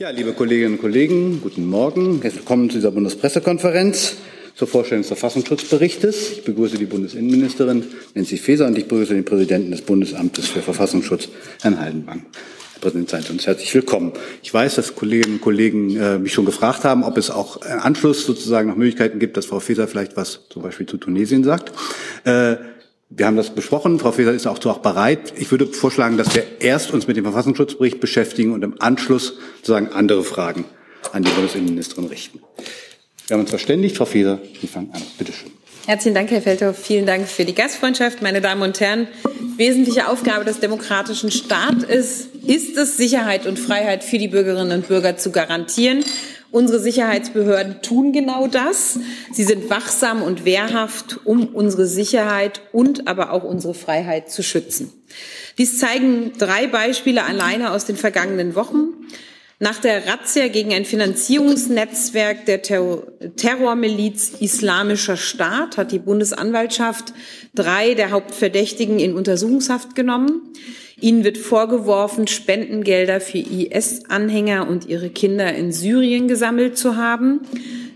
Ja, liebe Kolleginnen und Kollegen, guten Morgen. Willkommen zu dieser Bundespressekonferenz zur Vorstellung des Verfassungsschutzberichtes. Ich begrüße die Bundesinnenministerin Nancy Faeser und ich begrüße den Präsidenten des Bundesamtes für Verfassungsschutz, Herrn Haldenwang. Herr Präsident, Sie uns herzlich willkommen. Ich weiß, dass Kolleginnen und Kollegen äh, mich schon gefragt haben, ob es auch im Anschluss sozusagen noch Möglichkeiten gibt, dass Frau Faeser vielleicht was zum Beispiel zu Tunesien sagt. Äh, wir haben das besprochen. Frau Faeser ist auch auch bereit. Ich würde vorschlagen, dass wir erst uns mit dem Verfassungsschutzbericht beschäftigen und im Anschluss sozusagen andere Fragen an die Bundesinnenministerin richten. Wir haben uns verständigt. Frau Faeser, Sie fangen an. Bitte schön. Herzlichen Dank, Herr Feldhoff. Vielen Dank für die Gastfreundschaft. Meine Damen und Herren, wesentliche Aufgabe des demokratischen Staates ist es, Sicherheit und Freiheit für die Bürgerinnen und Bürger zu garantieren. Unsere Sicherheitsbehörden tun genau das. Sie sind wachsam und wehrhaft, um unsere Sicherheit und aber auch unsere Freiheit zu schützen. Dies zeigen drei Beispiele alleine aus den vergangenen Wochen. Nach der Razzia gegen ein Finanzierungsnetzwerk der Terrormiliz Islamischer Staat hat die Bundesanwaltschaft drei der Hauptverdächtigen in Untersuchungshaft genommen. Ihnen wird vorgeworfen, Spendengelder für IS-Anhänger und ihre Kinder in Syrien gesammelt zu haben.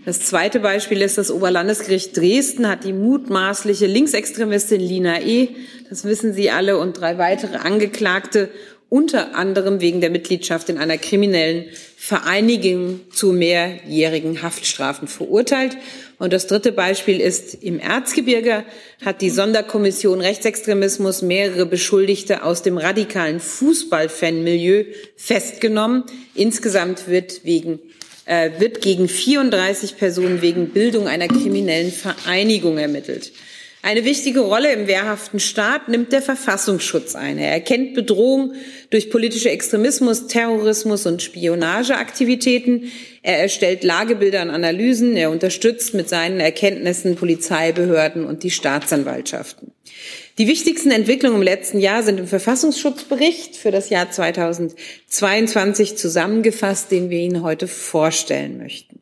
Das zweite Beispiel ist, das Oberlandesgericht Dresden hat die mutmaßliche Linksextremistin Lina E., das wissen Sie alle, und drei weitere Angeklagte unter anderem wegen der Mitgliedschaft in einer kriminellen Vereinigung zu mehrjährigen Haftstrafen verurteilt. Und das dritte Beispiel ist, im Erzgebirge hat die Sonderkommission Rechtsextremismus mehrere Beschuldigte aus dem radikalen Fußballfanmilieu festgenommen. Insgesamt wird wegen äh, wird gegen 34 Personen wegen Bildung einer kriminellen Vereinigung ermittelt. Eine wichtige Rolle im wehrhaften Staat nimmt der Verfassungsschutz ein. Er erkennt Bedrohung durch politische Extremismus, Terrorismus und Spionageaktivitäten. Er erstellt Lagebilder und Analysen. Er unterstützt mit seinen Erkenntnissen Polizeibehörden und die Staatsanwaltschaften. Die wichtigsten Entwicklungen im letzten Jahr sind im Verfassungsschutzbericht für das Jahr 2022 zusammengefasst, den wir Ihnen heute vorstellen möchten.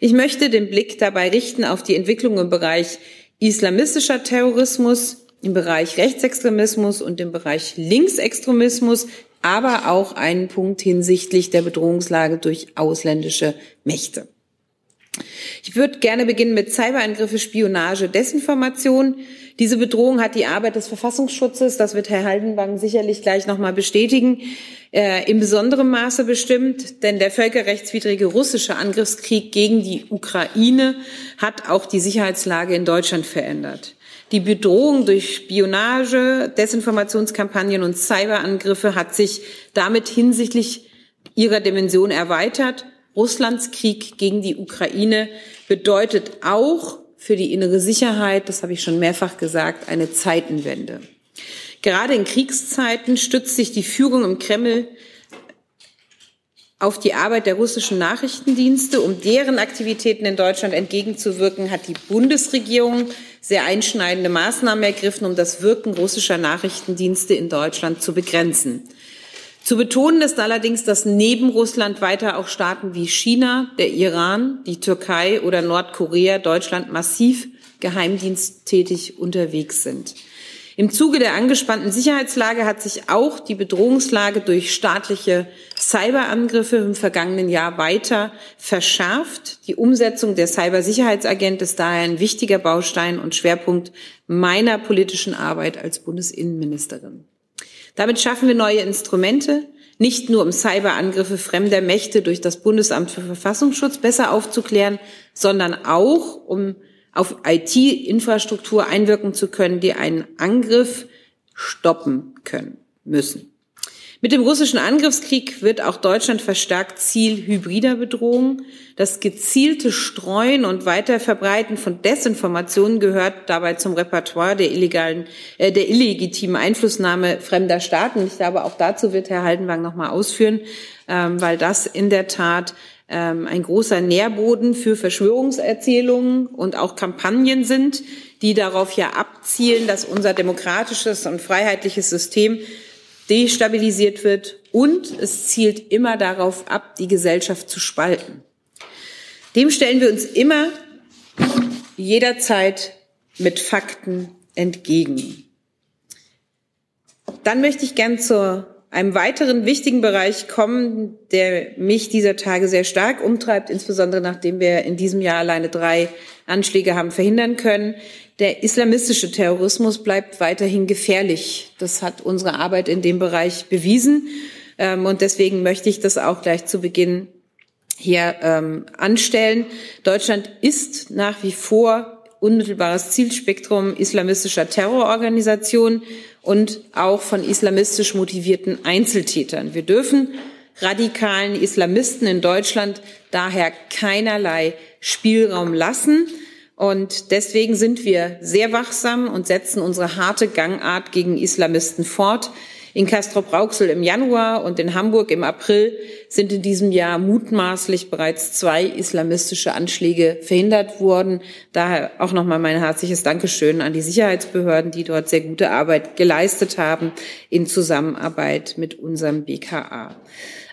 Ich möchte den Blick dabei richten auf die Entwicklung im Bereich islamistischer Terrorismus, im Bereich Rechtsextremismus und im Bereich Linksextremismus, aber auch einen Punkt hinsichtlich der Bedrohungslage durch ausländische Mächte. Ich würde gerne beginnen mit Cyberangriffe, Spionage, Desinformation. Diese Bedrohung hat die Arbeit des Verfassungsschutzes, das wird Herr Haldenwang sicherlich gleich nochmal bestätigen, äh, in besonderem Maße bestimmt, denn der völkerrechtswidrige russische Angriffskrieg gegen die Ukraine hat auch die Sicherheitslage in Deutschland verändert. Die Bedrohung durch Spionage, Desinformationskampagnen und Cyberangriffe hat sich damit hinsichtlich ihrer Dimension erweitert. Russlands Krieg gegen die Ukraine bedeutet auch für die innere Sicherheit, das habe ich schon mehrfach gesagt, eine Zeitenwende. Gerade in Kriegszeiten stützt sich die Führung im Kreml auf die Arbeit der russischen Nachrichtendienste. Um deren Aktivitäten in Deutschland entgegenzuwirken, hat die Bundesregierung sehr einschneidende Maßnahmen ergriffen, um das Wirken russischer Nachrichtendienste in Deutschland zu begrenzen. Zu betonen ist allerdings, dass neben Russland weiter auch Staaten wie China, der Iran, die Türkei oder Nordkorea Deutschland massiv geheimdiensttätig unterwegs sind. Im Zuge der angespannten Sicherheitslage hat sich auch die Bedrohungslage durch staatliche Cyberangriffe im vergangenen Jahr weiter verschärft. Die Umsetzung der Cybersicherheitsagent ist daher ein wichtiger Baustein und Schwerpunkt meiner politischen Arbeit als Bundesinnenministerin. Damit schaffen wir neue Instrumente, nicht nur um Cyberangriffe fremder Mächte durch das Bundesamt für Verfassungsschutz besser aufzuklären, sondern auch um auf IT-Infrastruktur einwirken zu können, die einen Angriff stoppen können müssen. Mit dem russischen Angriffskrieg wird auch Deutschland verstärkt Ziel hybrider Bedrohungen. Das gezielte Streuen und Weiterverbreiten von Desinformationen gehört dabei zum Repertoire der illegalen, äh, der illegitimen Einflussnahme fremder Staaten. Ich glaube, auch dazu wird Herr Haldenwang noch mal ausführen, ähm, weil das in der Tat ähm, ein großer Nährboden für Verschwörungserzählungen und auch Kampagnen sind, die darauf ja abzielen, dass unser demokratisches und freiheitliches System destabilisiert wird und es zielt immer darauf ab, die Gesellschaft zu spalten. Dem stellen wir uns immer jederzeit mit Fakten entgegen. Dann möchte ich gern zur einem weiteren wichtigen Bereich kommen, der mich dieser Tage sehr stark umtreibt, insbesondere nachdem wir in diesem Jahr alleine drei Anschläge haben verhindern können. Der islamistische Terrorismus bleibt weiterhin gefährlich. Das hat unsere Arbeit in dem Bereich bewiesen. Ähm, und deswegen möchte ich das auch gleich zu Beginn hier ähm, anstellen. Deutschland ist nach wie vor unmittelbares Zielspektrum islamistischer Terrororganisationen und auch von islamistisch motivierten Einzeltätern. Wir dürfen radikalen Islamisten in Deutschland daher keinerlei Spielraum lassen. Und deswegen sind wir sehr wachsam und setzen unsere harte Gangart gegen Islamisten fort. In Castrop-Rauxel im Januar und in Hamburg im April sind in diesem Jahr mutmaßlich bereits zwei islamistische Anschläge verhindert worden. Daher auch nochmal mein herzliches Dankeschön an die Sicherheitsbehörden, die dort sehr gute Arbeit geleistet haben in Zusammenarbeit mit unserem BKA.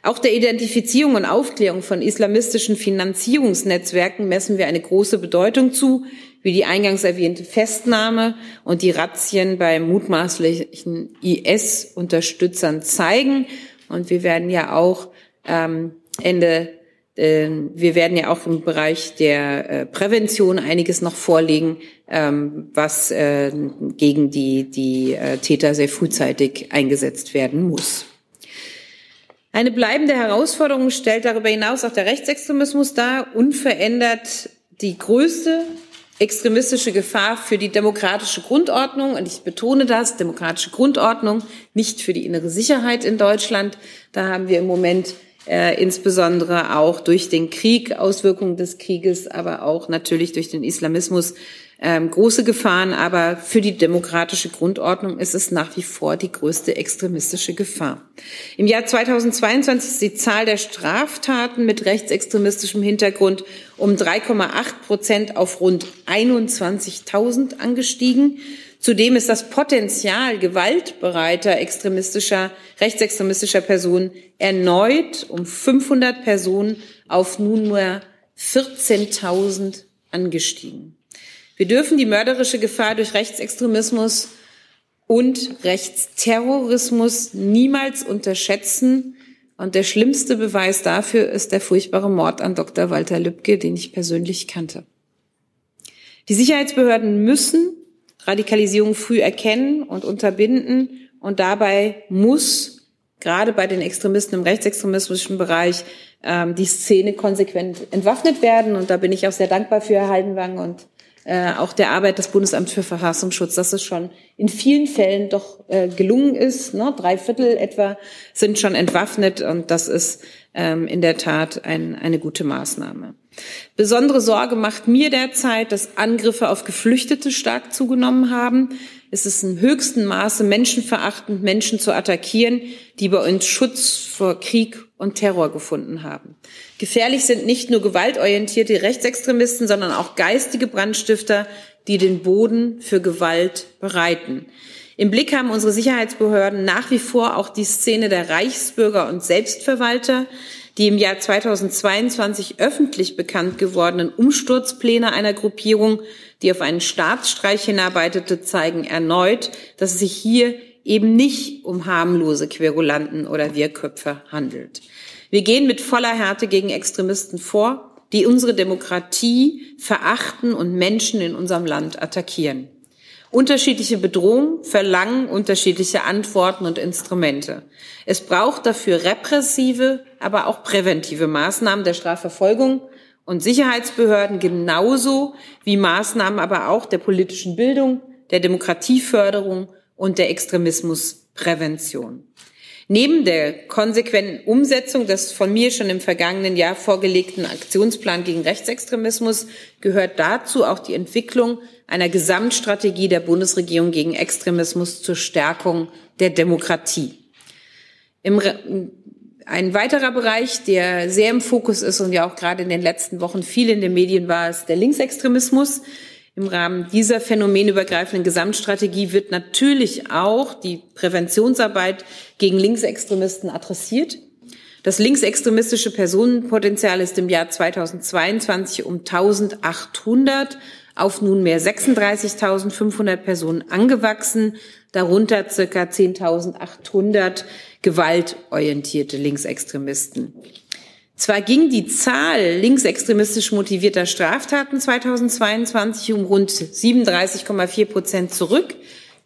Auch der Identifizierung und Aufklärung von islamistischen Finanzierungsnetzwerken messen wir eine große Bedeutung zu wie die eingangs erwähnte Festnahme und die Razzien bei mutmaßlichen IS-Unterstützern zeigen. Und wir werden ja auch ähm, Ende, äh, wir werden ja auch im Bereich der äh, Prävention einiges noch vorlegen, ähm, was äh, gegen die, die äh, Täter sehr frühzeitig eingesetzt werden muss. Eine bleibende Herausforderung stellt darüber hinaus auch der Rechtsextremismus dar, unverändert die größte extremistische Gefahr für die demokratische Grundordnung. Und ich betone das, demokratische Grundordnung, nicht für die innere Sicherheit in Deutschland. Da haben wir im Moment äh, insbesondere auch durch den Krieg, Auswirkungen des Krieges, aber auch natürlich durch den Islamismus ähm, große Gefahren. Aber für die demokratische Grundordnung ist es nach wie vor die größte extremistische Gefahr. Im Jahr 2022 ist die Zahl der Straftaten mit rechtsextremistischem Hintergrund um 3,8 Prozent auf rund 21.000 angestiegen. Zudem ist das Potenzial gewaltbereiter extremistischer, rechtsextremistischer Personen erneut um 500 Personen auf nunmehr 14.000 angestiegen. Wir dürfen die mörderische Gefahr durch Rechtsextremismus und Rechtsterrorismus niemals unterschätzen. Und der schlimmste Beweis dafür ist der furchtbare Mord an Dr. Walter Lübcke, den ich persönlich kannte. Die Sicherheitsbehörden müssen Radikalisierung früh erkennen und unterbinden. Und dabei muss gerade bei den Extremisten im rechtsextremistischen Bereich ähm, die Szene konsequent entwaffnet werden. Und da bin ich auch sehr dankbar für Herr Haldenwang und äh, auch der Arbeit des Bundesamts für Verfassungsschutz, dass es schon in vielen Fällen doch äh, gelungen ist. Ne? Drei Viertel etwa sind schon entwaffnet und das ist ähm, in der Tat ein, eine gute Maßnahme. Besondere Sorge macht mir derzeit, dass Angriffe auf Geflüchtete stark zugenommen haben. Es ist im höchsten Maße menschenverachtend, Menschen zu attackieren, die bei uns Schutz vor Krieg und Terror gefunden haben. Gefährlich sind nicht nur gewaltorientierte Rechtsextremisten, sondern auch geistige Brandstifter, die den Boden für Gewalt bereiten. Im Blick haben unsere Sicherheitsbehörden nach wie vor auch die Szene der Reichsbürger und Selbstverwalter, die im Jahr 2022 öffentlich bekannt gewordenen Umsturzpläne einer Gruppierung, die auf einen Staatsstreich hinarbeitete, zeigen erneut, dass es sich hier eben nicht um harmlose Querulanten oder Wirrköpfe handelt. Wir gehen mit voller Härte gegen Extremisten vor, die unsere Demokratie verachten und Menschen in unserem Land attackieren. Unterschiedliche Bedrohungen verlangen unterschiedliche Antworten und Instrumente. Es braucht dafür repressive, aber auch präventive Maßnahmen der Strafverfolgung und Sicherheitsbehörden genauso wie Maßnahmen aber auch der politischen Bildung, der Demokratieförderung und der Extremismusprävention. Neben der konsequenten Umsetzung des von mir schon im vergangenen Jahr vorgelegten Aktionsplan gegen Rechtsextremismus gehört dazu auch die Entwicklung einer Gesamtstrategie der Bundesregierung gegen Extremismus zur Stärkung der Demokratie. Ein weiterer Bereich, der sehr im Fokus ist und ja auch gerade in den letzten Wochen viel in den Medien war, ist der Linksextremismus. Im Rahmen dieser phänomenübergreifenden Gesamtstrategie wird natürlich auch die Präventionsarbeit gegen Linksextremisten adressiert. Das linksextremistische Personenpotenzial ist im Jahr 2022 um 1800 auf nunmehr 36.500 Personen angewachsen, darunter circa 10.800 gewaltorientierte Linksextremisten. Zwar ging die Zahl linksextremistisch motivierter Straftaten 2022 um rund 37,4 Prozent zurück,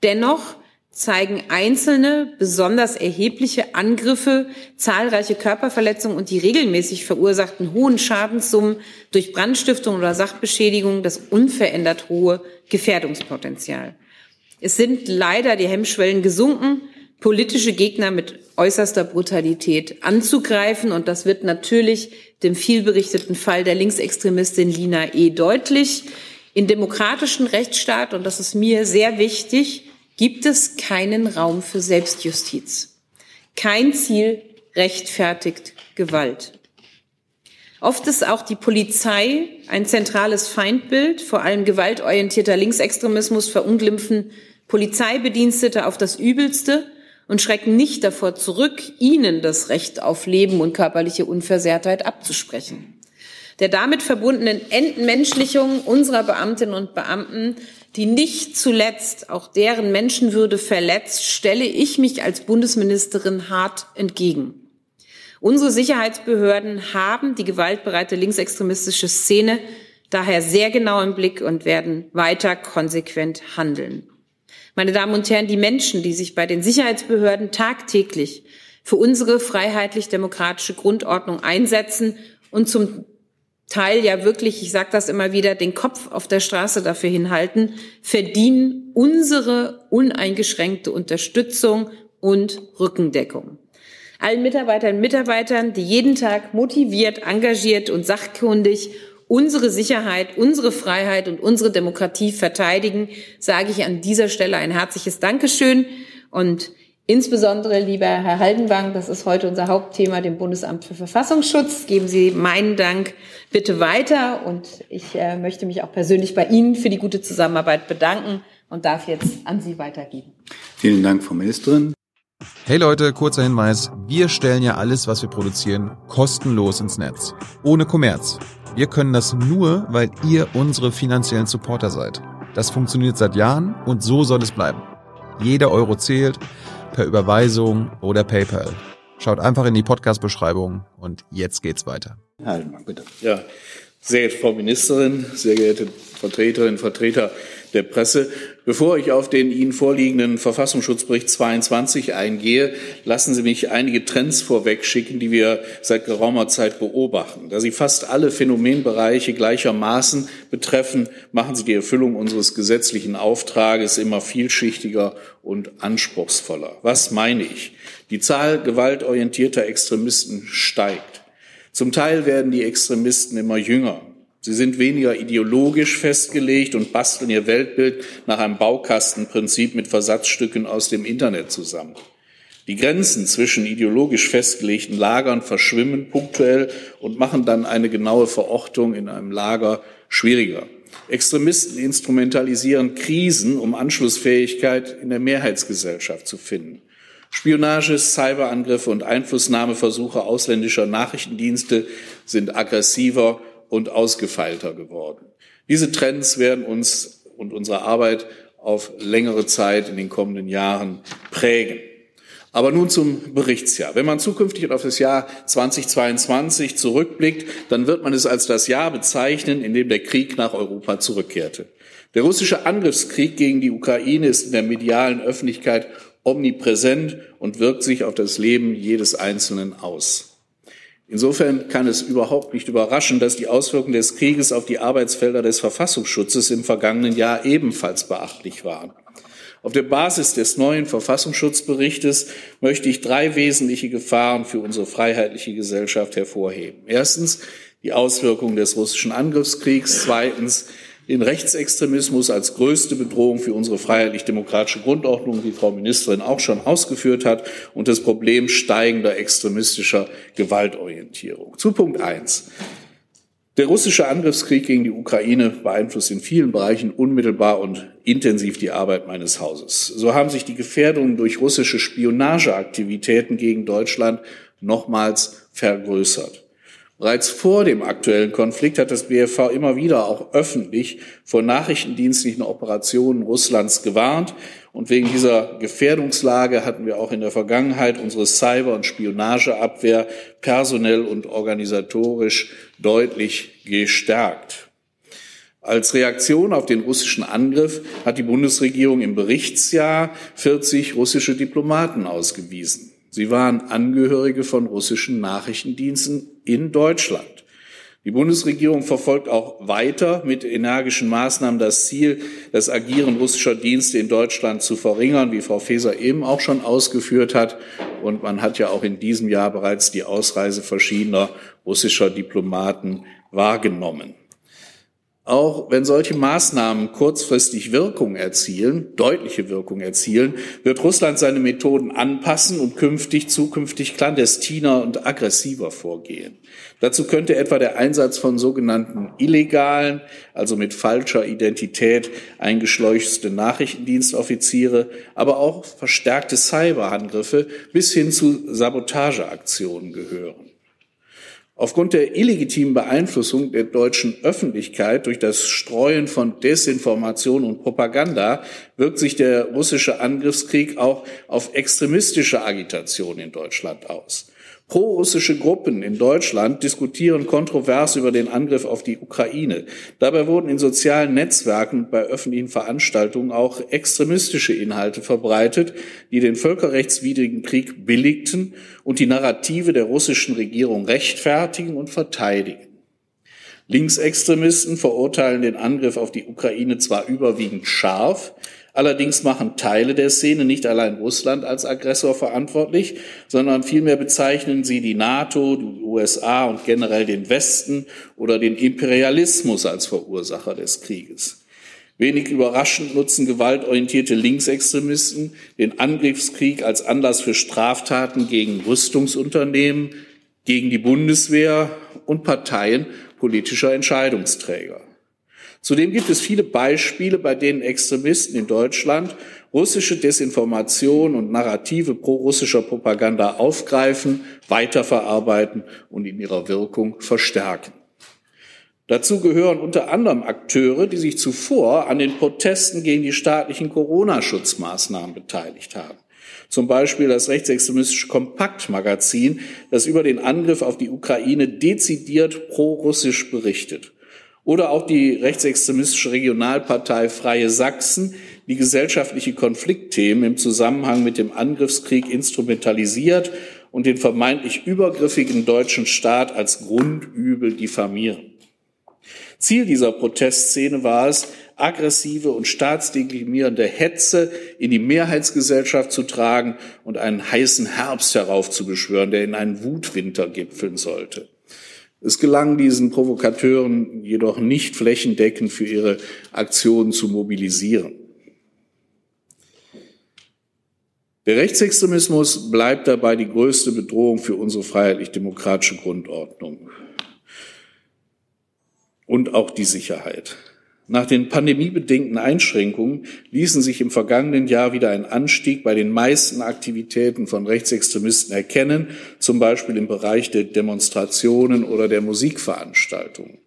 dennoch zeigen einzelne besonders erhebliche Angriffe, zahlreiche Körperverletzungen und die regelmäßig verursachten hohen Schadenssummen durch Brandstiftung oder Sachbeschädigung das unverändert hohe Gefährdungspotenzial. Es sind leider die Hemmschwellen gesunken, politische Gegner mit äußerster Brutalität anzugreifen. Und das wird natürlich dem vielberichteten Fall der Linksextremistin Lina E. deutlich. In demokratischen Rechtsstaat, und das ist mir sehr wichtig, gibt es keinen Raum für Selbstjustiz. Kein Ziel rechtfertigt Gewalt. Oft ist auch die Polizei ein zentrales Feindbild. Vor allem gewaltorientierter Linksextremismus verunglimpfen Polizeibedienstete auf das Übelste und schrecken nicht davor zurück, ihnen das Recht auf Leben und körperliche Unversehrtheit abzusprechen. Der damit verbundenen Entmenschlichung unserer Beamtinnen und Beamten die nicht zuletzt auch deren Menschenwürde verletzt, stelle ich mich als Bundesministerin hart entgegen. Unsere Sicherheitsbehörden haben die gewaltbereite linksextremistische Szene daher sehr genau im Blick und werden weiter konsequent handeln. Meine Damen und Herren, die Menschen, die sich bei den Sicherheitsbehörden tagtäglich für unsere freiheitlich-demokratische Grundordnung einsetzen und zum Teil ja wirklich, ich sage das immer wieder, den Kopf auf der Straße dafür hinhalten, verdienen unsere uneingeschränkte Unterstützung und Rückendeckung. Allen Mitarbeiterinnen und Mitarbeitern, die jeden Tag motiviert, engagiert und sachkundig unsere Sicherheit, unsere Freiheit und unsere Demokratie verteidigen, sage ich an dieser Stelle ein herzliches Dankeschön und Insbesondere, lieber Herr Haldenwang, das ist heute unser Hauptthema, dem Bundesamt für Verfassungsschutz. Geben Sie meinen Dank bitte weiter und ich äh, möchte mich auch persönlich bei Ihnen für die gute Zusammenarbeit bedanken und darf jetzt an Sie weitergeben. Vielen Dank, Frau Ministerin. Hey Leute, kurzer Hinweis. Wir stellen ja alles, was wir produzieren, kostenlos ins Netz. Ohne Kommerz. Wir können das nur, weil ihr unsere finanziellen Supporter seid. Das funktioniert seit Jahren und so soll es bleiben. Jeder Euro zählt per Überweisung oder PayPal. Schaut einfach in die Podcast-Beschreibung und jetzt geht's weiter. Haldenmann, bitte. Ja, sehr geehrte Frau Ministerin, sehr geehrte Vertreterinnen und Vertreter der Presse. Bevor ich auf den Ihnen vorliegenden Verfassungsschutzbericht 22 eingehe, lassen Sie mich einige Trends vorwegschicken, die wir seit geraumer Zeit beobachten. Da sie fast alle Phänomenbereiche gleichermaßen betreffen, machen sie die Erfüllung unseres gesetzlichen Auftrages immer vielschichtiger und anspruchsvoller. Was meine ich? Die Zahl gewaltorientierter Extremisten steigt. Zum Teil werden die Extremisten immer jünger. Sie sind weniger ideologisch festgelegt und basteln ihr Weltbild nach einem Baukastenprinzip mit Versatzstücken aus dem Internet zusammen. Die Grenzen zwischen ideologisch festgelegten Lagern verschwimmen punktuell und machen dann eine genaue Verortung in einem Lager schwieriger. Extremisten instrumentalisieren Krisen, um Anschlussfähigkeit in der Mehrheitsgesellschaft zu finden. Spionage, Cyberangriffe und Einflussnahmeversuche ausländischer Nachrichtendienste sind aggressiver und ausgefeilter geworden. Diese Trends werden uns und unsere Arbeit auf längere Zeit in den kommenden Jahren prägen. Aber nun zum Berichtsjahr. Wenn man zukünftig auf das Jahr 2022 zurückblickt, dann wird man es als das Jahr bezeichnen, in dem der Krieg nach Europa zurückkehrte. Der russische Angriffskrieg gegen die Ukraine ist in der medialen Öffentlichkeit omnipräsent und wirkt sich auf das Leben jedes Einzelnen aus. Insofern kann es überhaupt nicht überraschen, dass die Auswirkungen des Krieges auf die Arbeitsfelder des Verfassungsschutzes im vergangenen Jahr ebenfalls beachtlich waren. Auf der Basis des neuen Verfassungsschutzberichtes möchte ich drei wesentliche Gefahren für unsere freiheitliche Gesellschaft hervorheben. Erstens die Auswirkungen des russischen Angriffskriegs. Zweitens den Rechtsextremismus als größte Bedrohung für unsere freiheitlich-demokratische Grundordnung, wie Frau Ministerin auch schon ausgeführt hat, und das Problem steigender extremistischer Gewaltorientierung. Zu Punkt eins. Der russische Angriffskrieg gegen die Ukraine beeinflusst in vielen Bereichen unmittelbar und intensiv die Arbeit meines Hauses. So haben sich die Gefährdungen durch russische Spionageaktivitäten gegen Deutschland nochmals vergrößert. Bereits vor dem aktuellen Konflikt hat das BFV immer wieder auch öffentlich vor nachrichtendienstlichen Operationen Russlands gewarnt. Und wegen dieser Gefährdungslage hatten wir auch in der Vergangenheit unsere Cyber- und Spionageabwehr personell und organisatorisch deutlich gestärkt. Als Reaktion auf den russischen Angriff hat die Bundesregierung im Berichtsjahr 40 russische Diplomaten ausgewiesen. Sie waren Angehörige von russischen Nachrichtendiensten in Deutschland. Die Bundesregierung verfolgt auch weiter mit energischen Maßnahmen das Ziel, das Agieren russischer Dienste in Deutschland zu verringern, wie Frau Faeser eben auch schon ausgeführt hat. Und man hat ja auch in diesem Jahr bereits die Ausreise verschiedener russischer Diplomaten wahrgenommen. Auch wenn solche Maßnahmen kurzfristig Wirkung erzielen, deutliche Wirkung erzielen, wird Russland seine Methoden anpassen und künftig zukünftig clandestiner und aggressiver vorgehen. Dazu könnte etwa der Einsatz von sogenannten illegalen, also mit falscher Identität eingeschleuchte Nachrichtendienstoffiziere, aber auch verstärkte Cyberangriffe bis hin zu Sabotageaktionen gehören. Aufgrund der illegitimen Beeinflussung der deutschen Öffentlichkeit durch das Streuen von Desinformation und Propaganda wirkt sich der russische Angriffskrieg auch auf extremistische Agitation in Deutschland aus. Prorussische Gruppen in Deutschland diskutieren kontrovers über den Angriff auf die Ukraine. Dabei wurden in sozialen Netzwerken und bei öffentlichen Veranstaltungen auch extremistische Inhalte verbreitet, die den völkerrechtswidrigen Krieg billigten und die Narrative der russischen Regierung rechtfertigen und verteidigen. Linksextremisten verurteilen den Angriff auf die Ukraine zwar überwiegend scharf, Allerdings machen Teile der Szene nicht allein Russland als Aggressor verantwortlich, sondern vielmehr bezeichnen sie die NATO, die USA und generell den Westen oder den Imperialismus als Verursacher des Krieges. Wenig überraschend nutzen gewaltorientierte Linksextremisten den Angriffskrieg als Anlass für Straftaten gegen Rüstungsunternehmen, gegen die Bundeswehr und Parteien politischer Entscheidungsträger. Zudem gibt es viele Beispiele, bei denen Extremisten in Deutschland russische Desinformation und Narrative pro-russischer Propaganda aufgreifen, weiterverarbeiten und in ihrer Wirkung verstärken. Dazu gehören unter anderem Akteure, die sich zuvor an den Protesten gegen die staatlichen Corona-Schutzmaßnahmen beteiligt haben. Zum Beispiel das rechtsextremistische Kompaktmagazin, das über den Angriff auf die Ukraine dezidiert pro-russisch berichtet oder auch die rechtsextremistische Regionalpartei Freie Sachsen, die gesellschaftliche Konfliktthemen im Zusammenhang mit dem Angriffskrieg instrumentalisiert und den vermeintlich übergriffigen deutschen Staat als Grundübel diffamieren. Ziel dieser Protestszene war es, aggressive und staatsdeklimierende Hetze in die Mehrheitsgesellschaft zu tragen und einen heißen Herbst heraufzubeschwören, der in einen Wutwinter gipfeln sollte. Es gelang diesen Provokateuren jedoch nicht flächendeckend für ihre Aktionen zu mobilisieren. Der Rechtsextremismus bleibt dabei die größte Bedrohung für unsere freiheitlich-demokratische Grundordnung und auch die Sicherheit. Nach den pandemiebedingten Einschränkungen ließen sich im vergangenen Jahr wieder ein Anstieg bei den meisten Aktivitäten von Rechtsextremisten erkennen, zum Beispiel im Bereich der Demonstrationen oder der Musikveranstaltungen.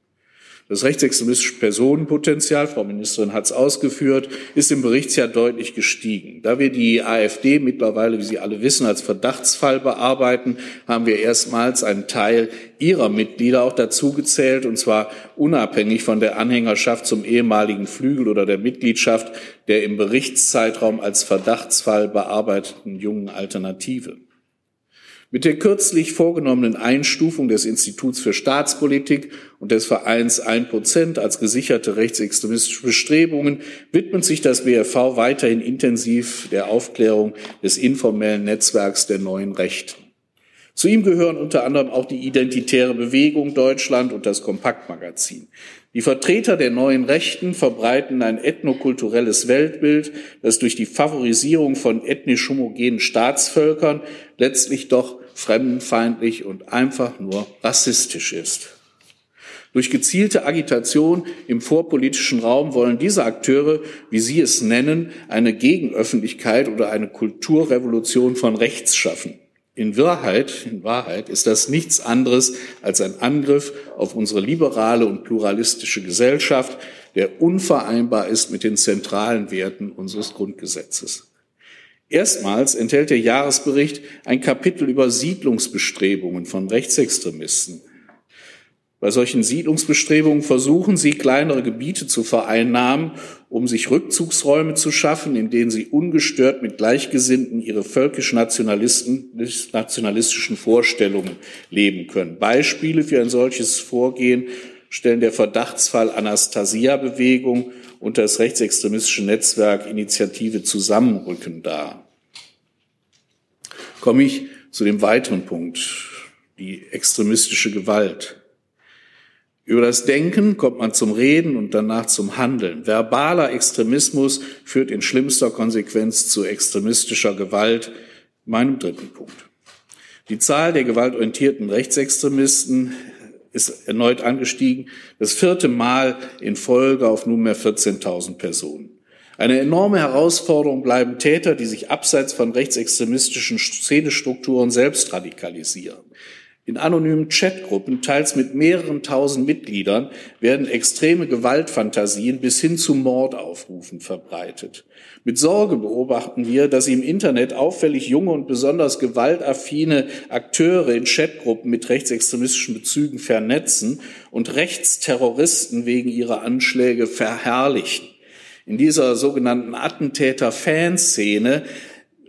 Das rechtsextremistische Personenpotenzial, Frau Ministerin hat es ausgeführt, ist im Berichtsjahr deutlich gestiegen. Da wir die AfD mittlerweile, wie Sie alle wissen, als Verdachtsfall bearbeiten, haben wir erstmals einen Teil ihrer Mitglieder auch dazugezählt, und zwar unabhängig von der Anhängerschaft zum ehemaligen Flügel oder der Mitgliedschaft der im Berichtszeitraum als Verdachtsfall bearbeiteten jungen Alternative. Mit der kürzlich vorgenommenen Einstufung des Instituts für Staatspolitik und des Vereins Ein Prozent als gesicherte rechtsextremistische Bestrebungen widmet sich das BFV weiterhin intensiv der Aufklärung des informellen Netzwerks der neuen Rechten. Zu ihm gehören unter anderem auch die Identitäre Bewegung Deutschland und das Kompaktmagazin. Die Vertreter der neuen Rechten verbreiten ein ethnokulturelles Weltbild, das durch die Favorisierung von ethnisch homogenen Staatsvölkern letztlich doch fremdenfeindlich und einfach nur rassistisch ist. Durch gezielte Agitation im vorpolitischen Raum wollen diese Akteure, wie sie es nennen, eine Gegenöffentlichkeit oder eine Kulturrevolution von rechts schaffen. In Wahrheit, in Wahrheit ist das nichts anderes als ein Angriff auf unsere liberale und pluralistische Gesellschaft, der unvereinbar ist mit den zentralen Werten unseres Grundgesetzes. Erstmals enthält der Jahresbericht ein Kapitel über Siedlungsbestrebungen von Rechtsextremisten. Bei solchen Siedlungsbestrebungen versuchen sie, kleinere Gebiete zu vereinnahmen, um sich Rückzugsräume zu schaffen, in denen sie ungestört mit Gleichgesinnten ihre völkisch-nationalistischen Vorstellungen leben können. Beispiele für ein solches Vorgehen stellen der Verdachtsfall Anastasia-Bewegung und das rechtsextremistische Netzwerk Initiative Zusammenrücken dar. Komme ich zu dem weiteren Punkt, die extremistische Gewalt. Über das Denken kommt man zum Reden und danach zum Handeln. Verbaler Extremismus führt in schlimmster Konsequenz zu extremistischer Gewalt. Meinem dritten Punkt. Die Zahl der gewaltorientierten Rechtsextremisten ist erneut angestiegen, das vierte Mal in Folge auf nunmehr 14.000 Personen. Eine enorme Herausforderung bleiben Täter, die sich abseits von rechtsextremistischen Szenestrukturen selbst radikalisieren. In anonymen Chatgruppen, teils mit mehreren tausend Mitgliedern, werden extreme Gewaltfantasien bis hin zu Mordaufrufen verbreitet. Mit Sorge beobachten wir, dass im Internet auffällig junge und besonders gewaltaffine Akteure in Chatgruppen mit rechtsextremistischen Bezügen vernetzen und Rechtsterroristen wegen ihrer Anschläge verherrlichen. In dieser sogenannten Attentäter-Fanszene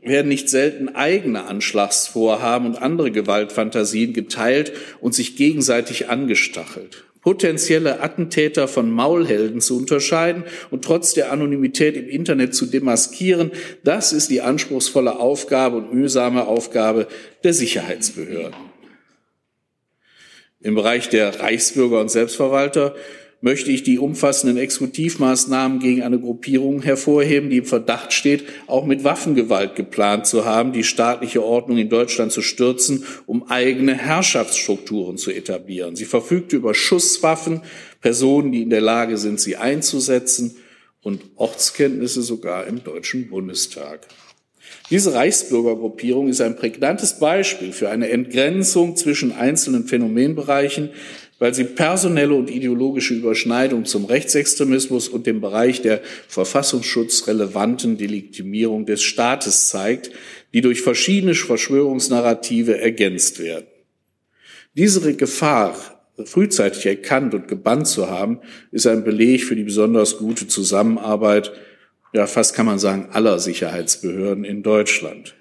werden nicht selten eigene Anschlagsvorhaben und andere Gewaltfantasien geteilt und sich gegenseitig angestachelt. Potenzielle Attentäter von Maulhelden zu unterscheiden und trotz der Anonymität im Internet zu demaskieren, das ist die anspruchsvolle Aufgabe und mühsame Aufgabe der Sicherheitsbehörden. Im Bereich der Reichsbürger und Selbstverwalter möchte ich die umfassenden Exekutivmaßnahmen gegen eine Gruppierung hervorheben, die im Verdacht steht, auch mit Waffengewalt geplant zu haben, die staatliche Ordnung in Deutschland zu stürzen, um eigene Herrschaftsstrukturen zu etablieren. Sie verfügte über Schusswaffen, Personen, die in der Lage sind, sie einzusetzen und Ortskenntnisse sogar im Deutschen Bundestag. Diese Reichsbürgergruppierung ist ein prägnantes Beispiel für eine Entgrenzung zwischen einzelnen Phänomenbereichen, weil sie personelle und ideologische Überschneidung zum Rechtsextremismus und dem Bereich der verfassungsschutzrelevanten Delegitimierung des Staates zeigt, die durch verschiedene Verschwörungsnarrative ergänzt werden. Diese Gefahr frühzeitig erkannt und gebannt zu haben, ist ein Beleg für die besonders gute Zusammenarbeit, ja fast kann man sagen, aller Sicherheitsbehörden in Deutschland.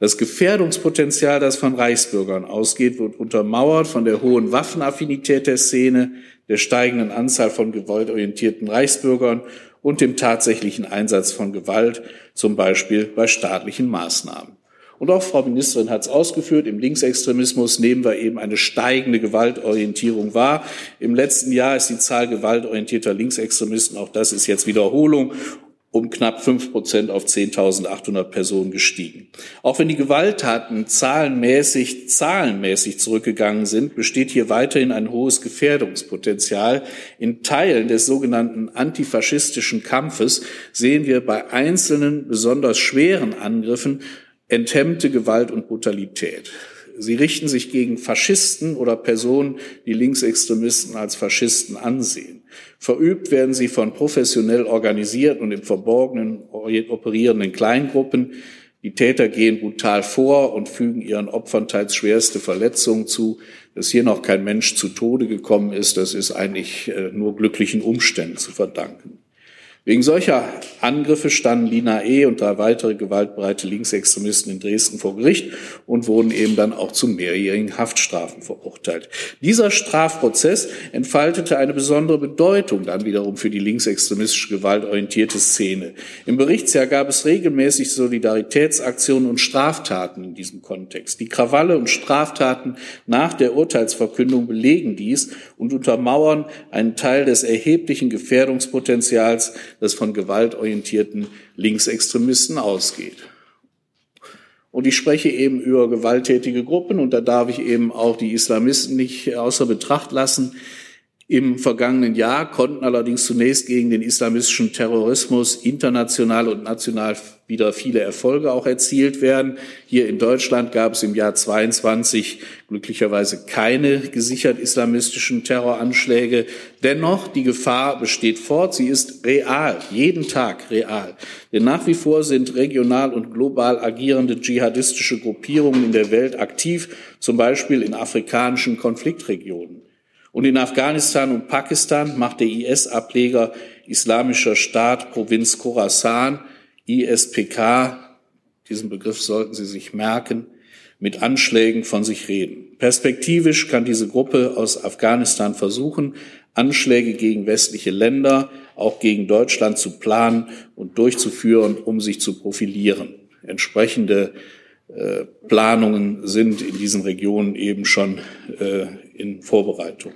Das Gefährdungspotenzial, das von Reichsbürgern ausgeht, wird untermauert von der hohen Waffenaffinität der Szene, der steigenden Anzahl von gewaltorientierten Reichsbürgern und dem tatsächlichen Einsatz von Gewalt, zum Beispiel bei staatlichen Maßnahmen. Und auch Frau Ministerin hat es ausgeführt, im Linksextremismus nehmen wir eben eine steigende Gewaltorientierung wahr. Im letzten Jahr ist die Zahl gewaltorientierter Linksextremisten, auch das ist jetzt Wiederholung, um knapp fünf Prozent auf 10.800 Personen gestiegen. Auch wenn die Gewalttaten zahlenmäßig, zahlenmäßig zurückgegangen sind, besteht hier weiterhin ein hohes Gefährdungspotenzial. In Teilen des sogenannten antifaschistischen Kampfes sehen wir bei einzelnen besonders schweren Angriffen enthemmte Gewalt und Brutalität. Sie richten sich gegen Faschisten oder Personen, die Linksextremisten als Faschisten ansehen. Verübt werden sie von professionell organisierten und im Verborgenen operierenden Kleingruppen. Die Täter gehen brutal vor und fügen ihren Opfern teils schwerste Verletzungen zu. Dass hier noch kein Mensch zu Tode gekommen ist, das ist eigentlich äh, nur glücklichen Umständen zu verdanken. Wegen solcher Angriffe standen Lina E. und drei weitere gewaltbereite Linksextremisten in Dresden vor Gericht und wurden eben dann auch zu mehrjährigen Haftstrafen verurteilt. Dieser Strafprozess entfaltete eine besondere Bedeutung dann wiederum für die linksextremistische gewaltorientierte Szene. Im Berichtsjahr gab es regelmäßig Solidaritätsaktionen und Straftaten in diesem Kontext. Die Krawalle und Straftaten nach der Urteilsverkündung belegen dies und untermauern einen Teil des erheblichen Gefährdungspotenzials, das von gewaltorientierten Linksextremisten ausgeht. Und ich spreche eben über gewalttätige Gruppen und da darf ich eben auch die Islamisten nicht außer Betracht lassen. Im vergangenen Jahr konnten allerdings zunächst gegen den islamistischen Terrorismus international und national wieder viele Erfolge auch erzielt werden. Hier in Deutschland gab es im Jahr 22 glücklicherweise keine gesichert islamistischen Terroranschläge. Dennoch, die Gefahr besteht fort. Sie ist real, jeden Tag real. Denn nach wie vor sind regional und global agierende dschihadistische Gruppierungen in der Welt aktiv, zum Beispiel in afrikanischen Konfliktregionen. Und in Afghanistan und Pakistan macht der IS-Ableger Islamischer Staat Provinz Khorasan, ISPK, diesen Begriff sollten Sie sich merken, mit Anschlägen von sich reden. Perspektivisch kann diese Gruppe aus Afghanistan versuchen, Anschläge gegen westliche Länder, auch gegen Deutschland zu planen und durchzuführen, um sich zu profilieren. Entsprechende äh, Planungen sind in diesen Regionen eben schon äh, in Vorbereitung.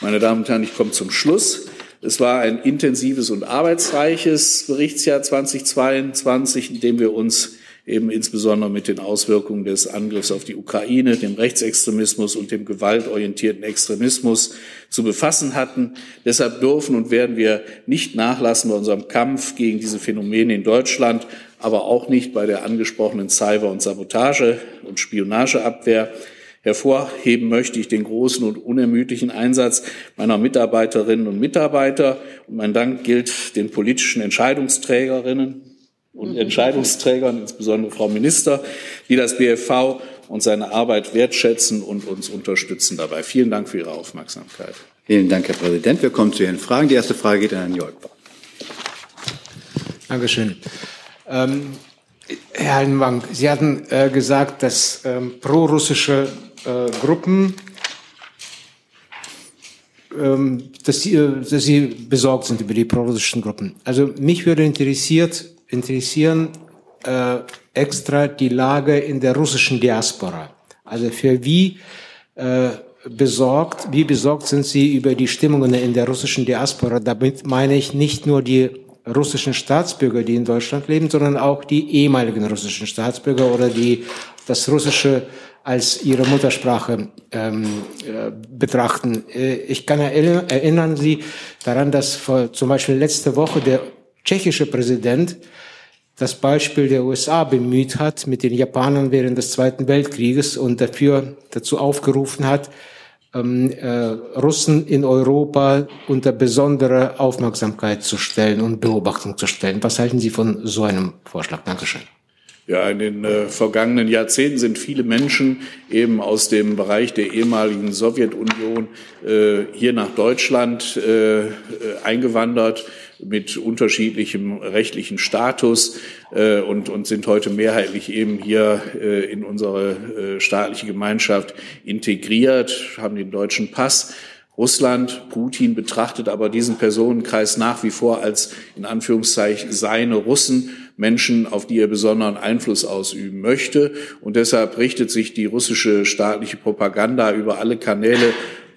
Meine Damen und Herren, ich komme zum Schluss. Es war ein intensives und arbeitsreiches Berichtsjahr 2022, in dem wir uns eben insbesondere mit den Auswirkungen des Angriffs auf die Ukraine, dem Rechtsextremismus und dem gewaltorientierten Extremismus zu befassen hatten. Deshalb dürfen und werden wir nicht nachlassen bei unserem Kampf gegen diese Phänomene in Deutschland, aber auch nicht bei der angesprochenen Cyber- und Sabotage- und Spionageabwehr. Hervorheben möchte ich den großen und unermüdlichen Einsatz meiner Mitarbeiterinnen und Mitarbeiter. Und mein Dank gilt den politischen Entscheidungsträgerinnen und mhm. Entscheidungsträgern, insbesondere Frau Minister, die das BFV und seine Arbeit wertschätzen und uns unterstützen dabei. Vielen Dank für Ihre Aufmerksamkeit. Vielen Dank, Herr Präsident. Wir kommen zu Ihren Fragen. Die erste Frage geht an Herrn Jolkbach. Dankeschön. Ähm, Herr Hallenwang, Sie hatten äh, gesagt, dass ähm, prorussische äh, Gruppen, ähm, dass, sie, äh, dass Sie besorgt sind über die prorussischen Gruppen. Also mich würde interessiert, interessieren äh, extra die Lage in der russischen Diaspora. Also für wie äh, besorgt, wie besorgt sind Sie über die Stimmungen in der russischen Diaspora? Damit meine ich nicht nur die russischen Staatsbürger, die in Deutschland leben, sondern auch die ehemaligen russischen Staatsbürger oder die das Russische als ihre Muttersprache ähm, äh, betrachten. Äh, ich kann erinnern, erinnern Sie daran, dass vor, zum Beispiel letzte Woche der tschechische Präsident das Beispiel der USA bemüht hat mit den Japanern während des Zweiten Weltkrieges und dafür dazu aufgerufen hat, ähm, äh, Russen in Europa unter besondere Aufmerksamkeit zu stellen und Beobachtung zu stellen. Was halten Sie von so einem Vorschlag? Dankeschön. Ja, in den äh, vergangenen Jahrzehnten sind viele Menschen eben aus dem Bereich der ehemaligen Sowjetunion äh, hier nach Deutschland äh, eingewandert mit unterschiedlichem rechtlichen Status äh, und, und sind heute mehrheitlich eben hier äh, in unsere äh, staatliche Gemeinschaft integriert, haben den deutschen Pass. Russland, Putin betrachtet aber diesen Personenkreis nach wie vor als in Anführungszeichen seine Russen, Menschen, auf die er besonderen Einfluss ausüben möchte. Und deshalb richtet sich die russische staatliche Propaganda über alle Kanäle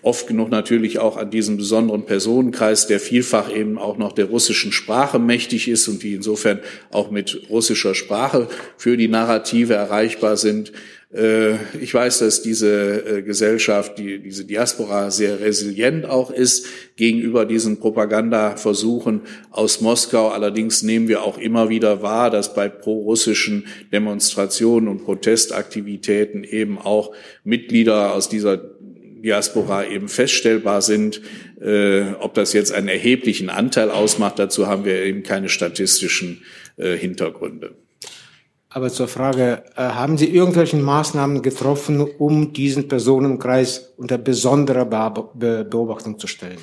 oft genug natürlich auch an diesem besonderen Personenkreis, der vielfach eben auch noch der russischen Sprache mächtig ist und die insofern auch mit russischer Sprache für die Narrative erreichbar sind. Äh, ich weiß, dass diese äh, Gesellschaft, die, diese Diaspora sehr resilient auch ist gegenüber diesen Propagandaversuchen aus Moskau. Allerdings nehmen wir auch immer wieder wahr, dass bei prorussischen Demonstrationen und Protestaktivitäten eben auch Mitglieder aus dieser Diaspora eben feststellbar sind. Äh, ob das jetzt einen erheblichen Anteil ausmacht, dazu haben wir eben keine statistischen Hintergründe. Aber zur Frage, äh, haben Sie irgendwelche Maßnahmen getroffen, um diesen Personenkreis unter besonderer Be Beobachtung zu stellen?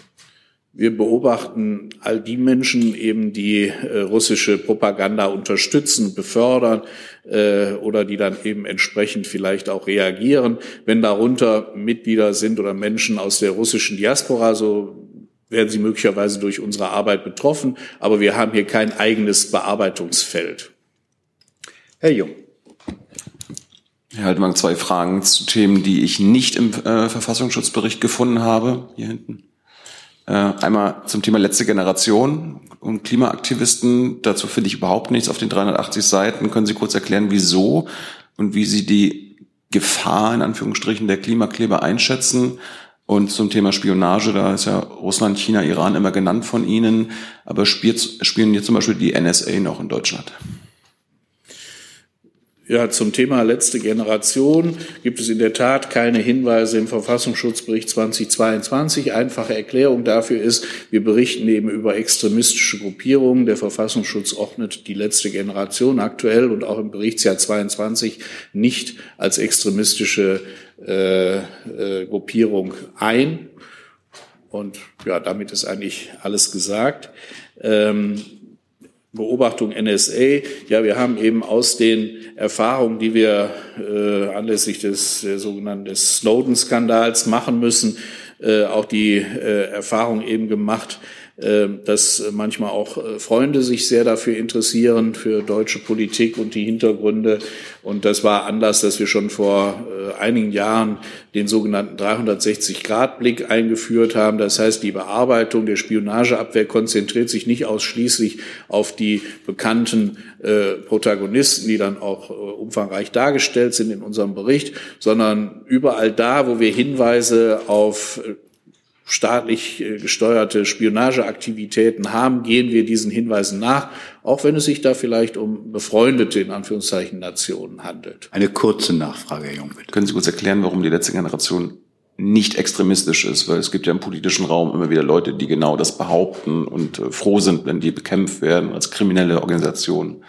Wir beobachten all die Menschen eben, die äh, russische Propaganda unterstützen, befördern äh, oder die dann eben entsprechend vielleicht auch reagieren. Wenn darunter Mitglieder sind oder Menschen aus der russischen Diaspora, so werden sie möglicherweise durch unsere Arbeit betroffen. Aber wir haben hier kein eigenes Bearbeitungsfeld. Herr Jung. Herr Haltmann, zwei Fragen zu Themen, die ich nicht im äh, Verfassungsschutzbericht gefunden habe. Hier hinten. Äh, einmal zum Thema letzte Generation und Klimaaktivisten. Dazu finde ich überhaupt nichts auf den 380 Seiten. Können Sie kurz erklären, wieso und wie Sie die Gefahr in Anführungsstrichen der Klimakleber einschätzen? Und zum Thema Spionage, da ist ja Russland, China, Iran immer genannt von Ihnen, aber spielt, spielen jetzt zum Beispiel die NSA noch in Deutschland? Ja, zum Thema letzte Generation gibt es in der Tat keine Hinweise im Verfassungsschutzbericht 2022. Einfache Erklärung dafür ist, wir berichten eben über extremistische Gruppierungen. Der Verfassungsschutz ordnet die letzte Generation aktuell und auch im Berichtsjahr 22 nicht als extremistische äh, äh, Gruppierung ein. Und ja, damit ist eigentlich alles gesagt. Ähm, Beobachtung NSA. Ja, wir haben eben aus den Erfahrungen, die wir äh, anlässlich des der sogenannten Snowden-Skandals machen müssen, äh, auch die äh, Erfahrung eben gemacht, äh, dass manchmal auch äh, Freunde sich sehr dafür interessieren, für deutsche Politik und die Hintergründe. Und das war Anlass, dass wir schon vor äh, einigen Jahren den sogenannten 360-Grad-Blick eingeführt haben. Das heißt, die Bearbeitung der Spionageabwehr konzentriert sich nicht ausschließlich auf die bekannten Protagonisten, die dann auch umfangreich dargestellt sind in unserem Bericht, sondern überall da, wo wir Hinweise auf staatlich äh, gesteuerte Spionageaktivitäten haben, gehen wir diesen Hinweisen nach, auch wenn es sich da vielleicht um befreundete, in Anführungszeichen, Nationen handelt. Eine kurze Nachfrage, Herr Jungwirth. Können Sie kurz erklären, warum die letzte Generation nicht extremistisch ist, weil es gibt ja im politischen Raum immer wieder Leute, die genau das behaupten und äh, froh sind, wenn die bekämpft werden als kriminelle Organisationen.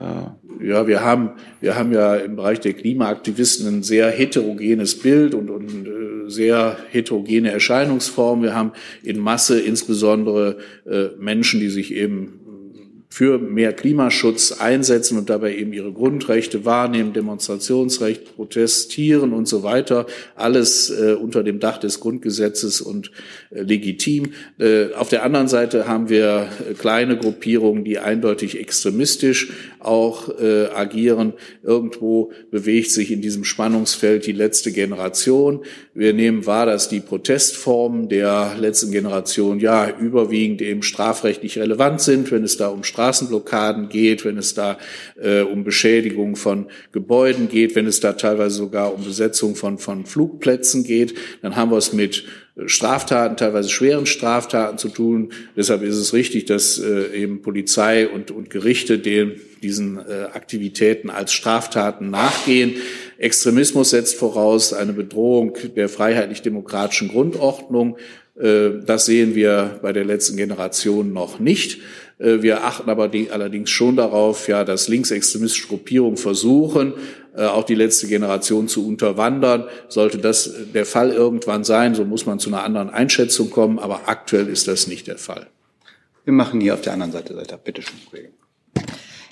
Ja, wir haben, wir haben ja im Bereich der Klimaaktivisten ein sehr heterogenes Bild und, und äh, sehr heterogene Erscheinungsformen. Wir haben in Masse insbesondere äh, Menschen, die sich eben für mehr Klimaschutz einsetzen und dabei eben ihre Grundrechte wahrnehmen, Demonstrationsrecht, protestieren und so weiter, alles äh, unter dem Dach des Grundgesetzes und äh, legitim. Äh, auf der anderen Seite haben wir äh, kleine Gruppierungen, die eindeutig extremistisch auch äh, agieren. Irgendwo bewegt sich in diesem Spannungsfeld die letzte Generation. Wir nehmen wahr, dass die Protestformen der letzten Generation ja überwiegend eben strafrechtlich relevant sind, wenn es da um Straßenblockaden geht, wenn es da äh, um Beschädigung von Gebäuden geht, wenn es da teilweise sogar um Besetzung von, von Flugplätzen geht, dann haben wir es mit Straftaten, teilweise schweren Straftaten zu tun. Deshalb ist es richtig, dass äh, eben Polizei und, und Gerichte den, diesen äh, Aktivitäten als Straftaten nachgehen. Extremismus setzt voraus eine Bedrohung der freiheitlich-demokratischen Grundordnung. Äh, das sehen wir bei der letzten Generation noch nicht. Äh, wir achten aber die, allerdings schon darauf, ja, dass linksextremistische Gruppierungen versuchen, auch die letzte Generation zu unterwandern. Sollte das der Fall irgendwann sein, so muss man zu einer anderen Einschätzung kommen, aber aktuell ist das nicht der Fall. Wir machen hier auf der anderen Seite weiter. Bitte schön, Kollege.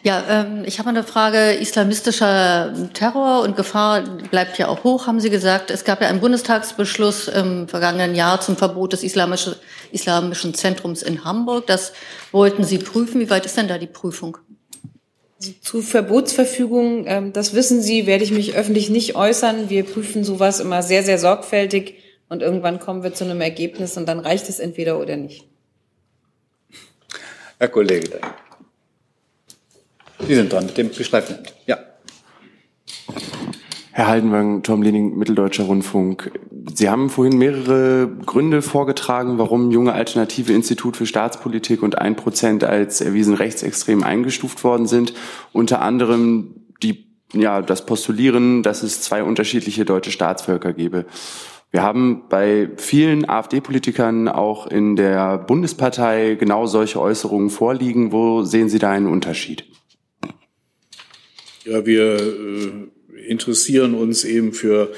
Ja, ähm, ich habe eine Frage. Islamistischer Terror und Gefahr bleibt ja auch hoch, haben Sie gesagt. Es gab ja einen Bundestagsbeschluss im vergangenen Jahr zum Verbot des islamischen, islamischen Zentrums in Hamburg. Das wollten Sie prüfen. Wie weit ist denn da die Prüfung? Also zu Verbotsverfügungen, ähm, das wissen Sie, werde ich mich öffentlich nicht äußern. Wir prüfen sowas immer sehr, sehr sorgfältig und irgendwann kommen wir zu einem Ergebnis und dann reicht es entweder oder nicht. Herr Kollege, Sie sind dran mit dem gestreiften Ja. Herr Haldenwang, Tom Lening, Mitteldeutscher Rundfunk. Sie haben vorhin mehrere Gründe vorgetragen, warum junge Alternative Institut für Staatspolitik und ein Prozent als erwiesen rechtsextrem eingestuft worden sind. Unter anderem die, ja, das Postulieren, dass es zwei unterschiedliche deutsche Staatsvölker gebe. Wir haben bei vielen AfD-Politikern auch in der Bundespartei genau solche Äußerungen vorliegen. Wo sehen Sie da einen Unterschied? Ja, wir äh, interessieren uns eben für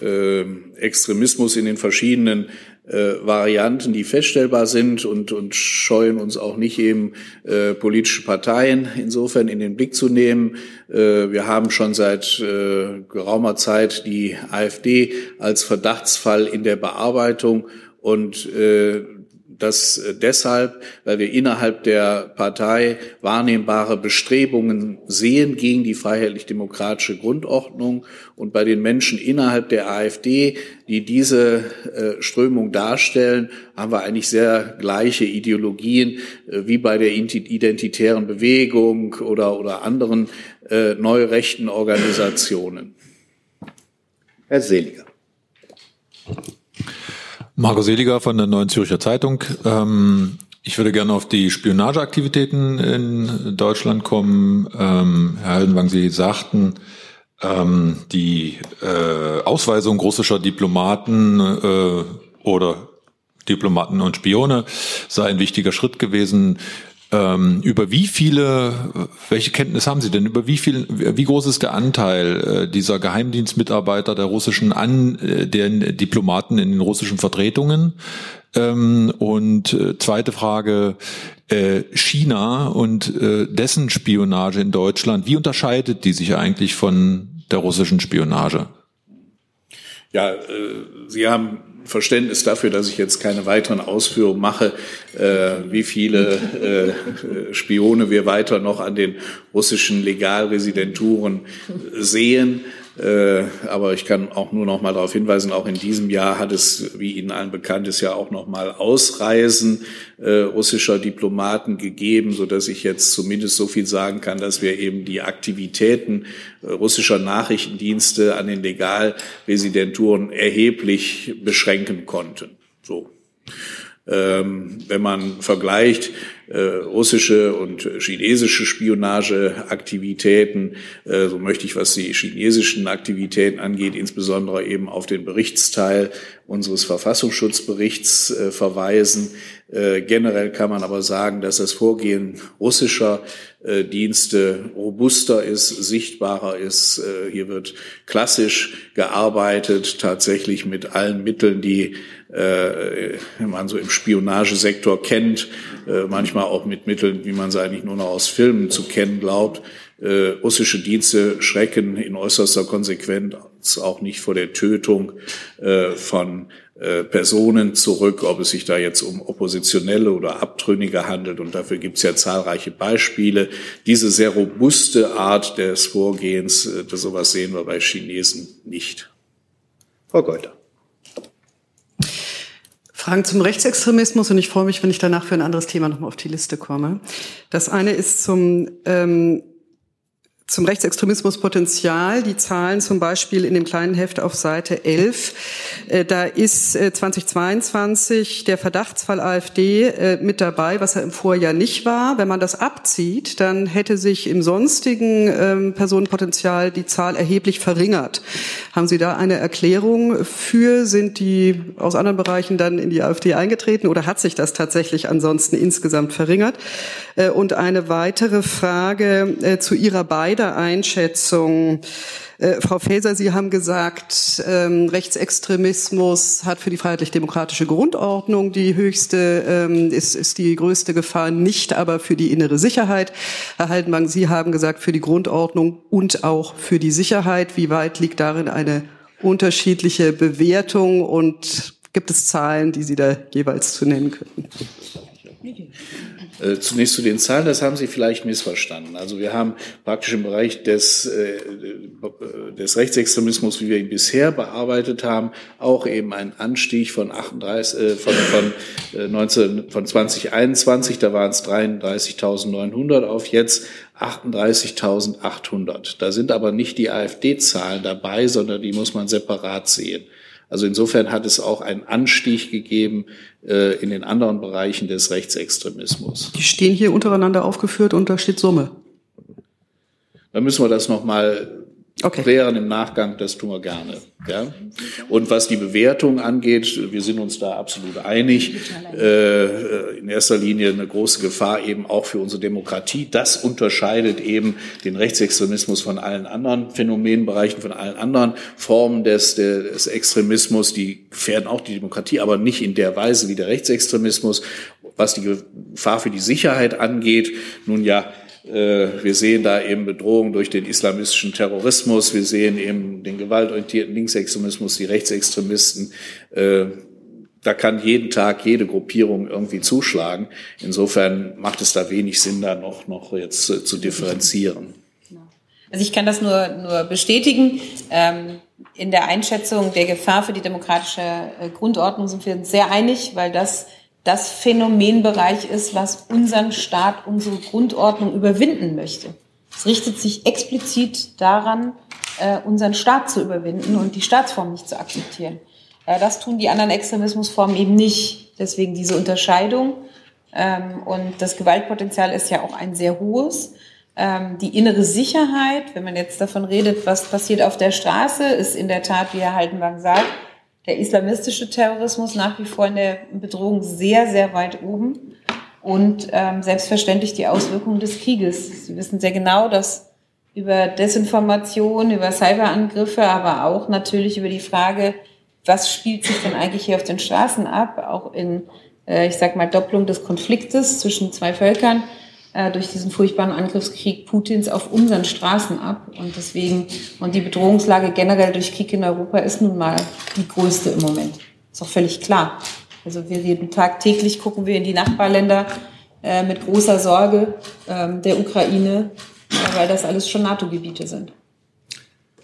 äh, Extremismus in den verschiedenen äh, Varianten, die feststellbar sind und, und scheuen uns auch nicht eben äh, politische Parteien insofern in den Blick zu nehmen. Äh, wir haben schon seit äh, geraumer Zeit die AfD als Verdachtsfall in der Bearbeitung und äh, das äh, deshalb, weil wir innerhalb der Partei wahrnehmbare Bestrebungen sehen gegen die freiheitlich-demokratische Grundordnung und bei den Menschen innerhalb der AfD, die diese äh, Strömung darstellen, haben wir eigentlich sehr gleiche Ideologien äh, wie bei der identitären Bewegung oder, oder anderen neurechten Organisationen. Herr Seliger. Marco Seliger von der Neuen Zürcher Zeitung. Ähm, ich würde gerne auf die Spionageaktivitäten in Deutschland kommen. Ähm, Herr Heldenwang, Sie sagten, ähm, die äh, Ausweisung russischer Diplomaten äh, oder Diplomaten und Spione sei ein wichtiger Schritt gewesen. Ähm, über wie viele, welche Kenntnis haben Sie denn? Über wie viel, wie groß ist der Anteil äh, dieser Geheimdienstmitarbeiter der russischen an äh, den Diplomaten in den russischen Vertretungen? Ähm, und äh, zweite Frage, äh, China und äh, dessen Spionage in Deutschland, wie unterscheidet die sich eigentlich von der russischen Spionage? Ja, Sie haben Verständnis dafür, dass ich jetzt keine weiteren Ausführungen mache, äh, wie viele äh, Spione wir weiter noch an den russischen Legalresidenturen sehen. Äh, aber ich kann auch nur noch mal darauf hinweisen, auch in diesem Jahr hat es, wie Ihnen allen bekannt ist, ja auch noch mal Ausreisen äh, russischer Diplomaten gegeben, so dass ich jetzt zumindest so viel sagen kann, dass wir eben die Aktivitäten äh, russischer Nachrichtendienste an den Legalresidenturen erheblich beschränken konnten. So. Ähm, wenn man vergleicht russische und chinesische Spionageaktivitäten, äh, so möchte ich, was die chinesischen Aktivitäten angeht, insbesondere eben auf den Berichtsteil unseres Verfassungsschutzberichts äh, verweisen. Äh, generell kann man aber sagen, dass das Vorgehen russischer äh, Dienste robuster ist, sichtbarer ist. Äh, hier wird klassisch gearbeitet, tatsächlich mit allen Mitteln, die äh, man so im Spionagesektor kennt, äh, manchmal auch mit Mitteln, wie man sie eigentlich nur noch aus Filmen zu kennen glaubt. Äh, russische Dienste schrecken in äußerster Konsequenz auch nicht vor der Tötung äh, von äh, Personen zurück, ob es sich da jetzt um Oppositionelle oder Abtrünnige handelt. Und dafür gibt es ja zahlreiche Beispiele. Diese sehr robuste Art des Vorgehens, äh, das sowas sehen wir bei Chinesen nicht. Frau Geuter. Fragen zum Rechtsextremismus und ich freue mich, wenn ich danach für ein anderes Thema nochmal auf die Liste komme. Das eine ist zum ähm, zum Rechtsextremismuspotenzial. Die Zahlen zum Beispiel in dem kleinen Heft auf Seite 11. Äh, da ist 2022 äh, der Verdachtsfall AfD äh, mit dabei, was er im Vorjahr nicht war. Wenn man das abzieht, dann hätte sich im sonstigen ähm, Personenpotenzial die Zahl erheblich verringert. Haben Sie da eine Erklärung für? Sind die aus anderen Bereichen dann in die AfD eingetreten oder hat sich das tatsächlich ansonsten insgesamt verringert? Und eine weitere Frage zu Ihrer beiden Einschätzung. Äh, Frau Faeser, Sie haben gesagt, ähm, Rechtsextremismus hat für die freiheitlich-demokratische Grundordnung die höchste, ähm, ist, ist die größte Gefahr, nicht aber für die innere Sicherheit. Herr Haldenwang, Sie haben gesagt, für die Grundordnung und auch für die Sicherheit. Wie weit liegt darin eine unterschiedliche Bewertung und gibt es Zahlen, die Sie da jeweils zu nennen könnten? Äh, zunächst zu den Zahlen, das haben Sie vielleicht missverstanden. Also wir haben praktisch im Bereich des, äh, des Rechtsextremismus, wie wir ihn bisher bearbeitet haben, auch eben einen Anstieg von 38, äh, von, von, äh, 19, von 2021, da waren es 33.900 auf jetzt 38.800. Da sind aber nicht die AfD-Zahlen dabei, sondern die muss man separat sehen. Also insofern hat es auch einen Anstieg gegeben äh, in den anderen Bereichen des Rechtsextremismus. Die stehen hier untereinander aufgeführt und da steht Summe. Dann müssen wir das nochmal okay. klären im Nachgang, das tun wir gerne. Ja? Und was die Bewertung angeht, wir sind uns da absolut einig. Äh, in erster Linie eine große Gefahr eben auch für unsere Demokratie. Das unterscheidet eben den Rechtsextremismus von allen anderen Phänomenbereichen, von allen anderen Formen des, des Extremismus. Die gefährden auch die Demokratie, aber nicht in der Weise wie der Rechtsextremismus. Was die Gefahr für die Sicherheit angeht, nun ja, wir sehen da eben Bedrohungen durch den islamistischen Terrorismus. Wir sehen eben den gewaltorientierten Linksextremismus, die Rechtsextremisten. Äh, da kann jeden Tag jede Gruppierung irgendwie zuschlagen. Insofern macht es da wenig Sinn, da noch, noch jetzt zu differenzieren. Also ich kann das nur, nur bestätigen. Ähm, in der Einschätzung der Gefahr für die demokratische äh, Grundordnung sind wir uns sehr einig, weil das das Phänomenbereich ist, was unseren Staat, unsere Grundordnung überwinden möchte. Es richtet sich explizit daran, äh, unseren Staat zu überwinden und die Staatsform nicht zu akzeptieren. Äh, das tun die anderen Extremismusformen eben nicht. Deswegen diese Unterscheidung. Ähm, und das Gewaltpotenzial ist ja auch ein sehr hohes. Ähm, die innere Sicherheit, wenn man jetzt davon redet, was passiert auf der Straße, ist in der Tat, wie Herr Haltenwang sagt, der islamistische Terrorismus nach wie vor in der Bedrohung sehr, sehr weit oben. Und ähm, selbstverständlich die Auswirkungen des Krieges. Sie wissen sehr genau, dass über Desinformation, über Cyberangriffe, aber auch natürlich über die Frage, was spielt sich denn eigentlich hier auf den Straßen ab, auch in, äh, ich sag mal, Doppelung des Konfliktes zwischen zwei Völkern, durch diesen furchtbaren Angriffskrieg Putins auf unseren Straßen ab. Und deswegen, und die Bedrohungslage generell durch Krieg in Europa ist nun mal die größte im Moment. Ist auch völlig klar. Also wir reden tagtäglich, gucken wir in die Nachbarländer äh, mit großer Sorge ähm, der Ukraine, äh, weil das alles schon NATO-Gebiete sind.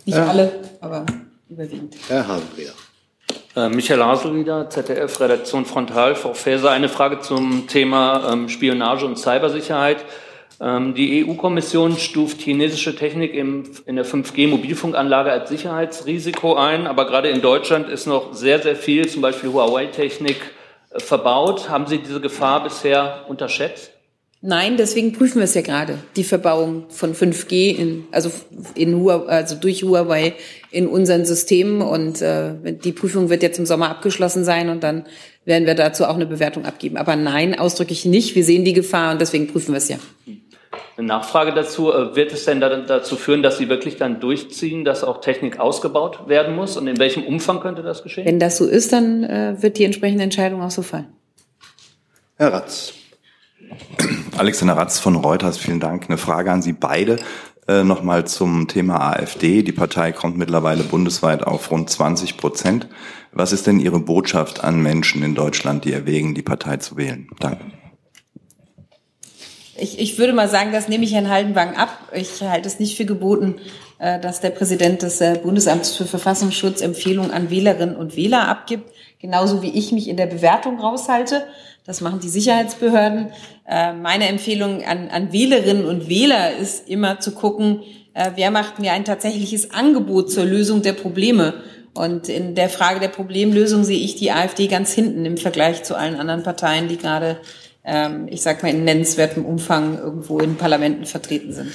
Nicht ja. alle, aber überwiegend. Herr Hasenbrier. Äh, Michael Hasel wieder, ZDF, Redaktion Frontal. Frau Faeser, eine Frage zum Thema ähm, Spionage und Cybersicherheit. Ähm, die EU-Kommission stuft chinesische Technik im, in der 5G-Mobilfunkanlage als Sicherheitsrisiko ein, aber gerade in Deutschland ist noch sehr, sehr viel, zum Beispiel Huawei-Technik, äh, verbaut. Haben Sie diese Gefahr bisher unterschätzt? Nein, deswegen prüfen wir es ja gerade, die Verbauung von 5G, in, also, in also durch Huawei in unseren Systemen. Und äh, die Prüfung wird jetzt im Sommer abgeschlossen sein und dann werden wir dazu auch eine Bewertung abgeben. Aber nein, ausdrücklich nicht. Wir sehen die Gefahr und deswegen prüfen wir es ja. Eine Nachfrage dazu, äh, wird es denn dazu führen, dass Sie wirklich dann durchziehen, dass auch Technik ausgebaut werden muss? Und in welchem Umfang könnte das geschehen? Wenn das so ist, dann äh, wird die entsprechende Entscheidung auch so fallen. Herr Ratz. Alexander Ratz von Reuters, vielen Dank. Eine Frage an Sie beide. Äh, Nochmal zum Thema AfD. Die Partei kommt mittlerweile bundesweit auf rund 20 Prozent. Was ist denn Ihre Botschaft an Menschen in Deutschland, die erwägen, die Partei zu wählen? Danke. Ich, ich würde mal sagen, das nehme ich Herrn Haldenwang ab. Ich halte es nicht für geboten, äh, dass der Präsident des äh, Bundesamts für Verfassungsschutz Empfehlungen an Wählerinnen und Wähler abgibt, genauso wie ich mich in der Bewertung raushalte. Das machen die Sicherheitsbehörden. Äh, meine Empfehlung an, an Wählerinnen und Wähler ist immer zu gucken, wer macht mir ein tatsächliches Angebot zur Lösung der Probleme. Und in der Frage der Problemlösung sehe ich die AfD ganz hinten im Vergleich zu allen anderen Parteien, die gerade ähm, ich sag mal, in nennenswertem Umfang irgendwo in Parlamenten vertreten sind.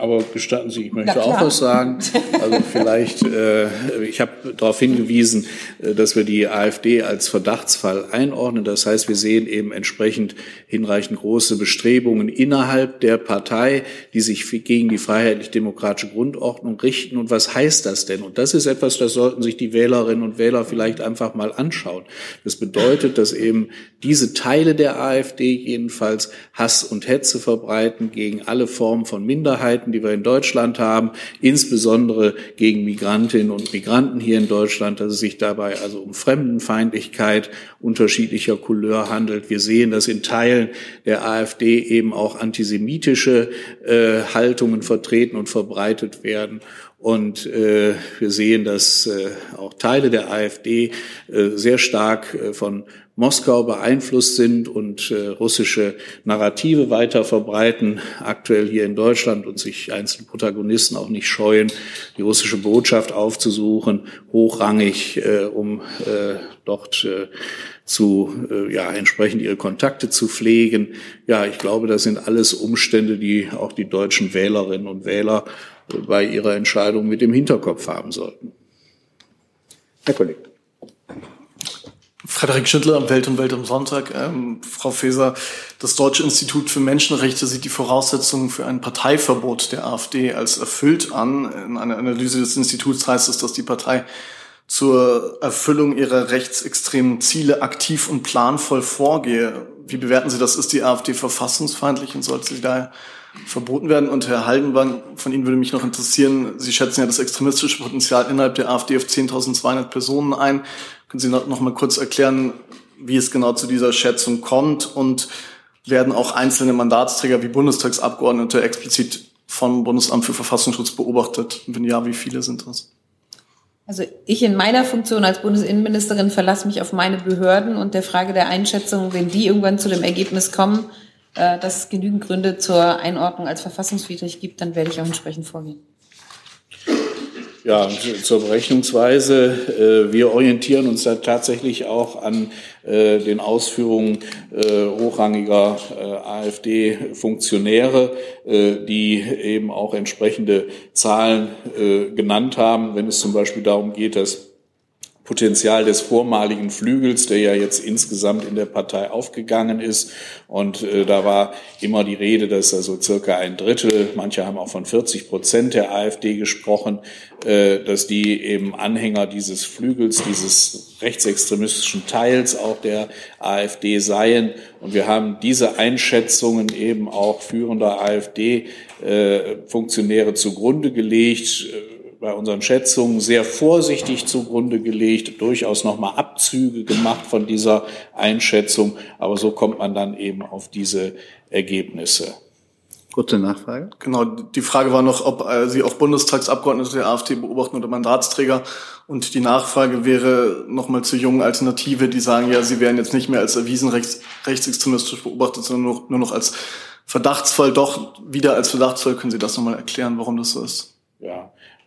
Aber gestatten Sie, ich möchte auch was sagen. Also vielleicht, äh, ich habe darauf hingewiesen, äh, dass wir die AfD als Verdachtsfall einordnen. Das heißt, wir sehen eben entsprechend hinreichend große Bestrebungen innerhalb der Partei, die sich gegen die freiheitlich-demokratische Grundordnung richten. Und was heißt das denn? Und das ist etwas, das sollten sich die Wählerinnen und Wähler vielleicht einfach mal anschauen. Das bedeutet, dass eben diese Teile der AfD jedenfalls Hass und Hetze verbreiten gegen alle Formen von Minderheiten Krankheiten, die wir in Deutschland haben, insbesondere gegen Migrantinnen und Migranten hier in Deutschland, dass es sich dabei also um Fremdenfeindlichkeit unterschiedlicher Couleur handelt. Wir sehen, dass in Teilen der AfD eben auch antisemitische äh, Haltungen vertreten und verbreitet werden. Und äh, wir sehen, dass äh, auch Teile der AfD äh, sehr stark äh, von Moskau beeinflusst sind und äh, russische Narrative weiter verbreiten, aktuell hier in Deutschland und sich einzelne Protagonisten auch nicht scheuen, die russische Botschaft aufzusuchen, hochrangig, äh, um äh, dort äh, zu, äh, ja, entsprechend ihre Kontakte zu pflegen. Ja, ich glaube, das sind alles Umstände, die auch die deutschen Wählerinnen und Wähler äh, bei ihrer Entscheidung mit im Hinterkopf haben sollten. Herr Kollege. Frederik Schindler Welt und Welt am Sonntag. Ähm, Frau Faeser, das Deutsche Institut für Menschenrechte sieht die Voraussetzungen für ein Parteiverbot der AfD als erfüllt an. In einer Analyse des Instituts heißt es, dass die Partei zur Erfüllung ihrer rechtsextremen Ziele aktiv und planvoll vorgehe. Wie bewerten Sie das? Ist die AfD verfassungsfeindlich und sollte sie daher verboten werden? Und Herr Haldenwang, von Ihnen würde mich noch interessieren, Sie schätzen ja das extremistische Potenzial innerhalb der AfD auf 10.200 Personen ein. Können Sie noch, mal kurz erklären, wie es genau zu dieser Schätzung kommt und werden auch einzelne Mandatsträger wie Bundestagsabgeordnete explizit vom Bundesamt für Verfassungsschutz beobachtet? Wenn ja, wie viele sind das? Also ich in meiner Funktion als Bundesinnenministerin verlasse mich auf meine Behörden und der Frage der Einschätzung, wenn die irgendwann zu dem Ergebnis kommen, äh, dass es genügend Gründe zur Einordnung als verfassungswidrig gibt, dann werde ich auch entsprechend vorgehen. Ja, zur Berechnungsweise. Äh, wir orientieren uns da tatsächlich auch an äh, den Ausführungen äh, hochrangiger AfD-Funktionäre, die eben auch entsprechende Zahlen genannt haben, wenn es zum Beispiel darum geht, dass Potenzial des vormaligen Flügels, der ja jetzt insgesamt in der Partei aufgegangen ist. Und äh, da war immer die Rede, dass also circa ein Drittel, manche haben auch von 40 Prozent der AfD gesprochen, äh, dass die eben Anhänger dieses Flügels, dieses rechtsextremistischen Teils auch der AfD seien. Und wir haben diese Einschätzungen eben auch führender AfD-Funktionäre äh, zugrunde gelegt bei unseren Schätzungen sehr vorsichtig zugrunde gelegt, durchaus nochmal Abzüge gemacht von dieser Einschätzung, aber so kommt man dann eben auf diese Ergebnisse. Kurze Nachfrage. Genau, die Frage war noch, ob äh, Sie auch Bundestagsabgeordnete der AfD beobachten oder Mandatsträger. Und die Nachfrage wäre nochmal zur jungen Alternative, die sagen, ja, sie werden jetzt nicht mehr als erwiesen rechts, rechtsextremistisch beobachtet, sondern nur, nur noch als Verdachtsfall. Doch wieder als Verdachtsfall. Können Sie das nochmal erklären, warum das so ist?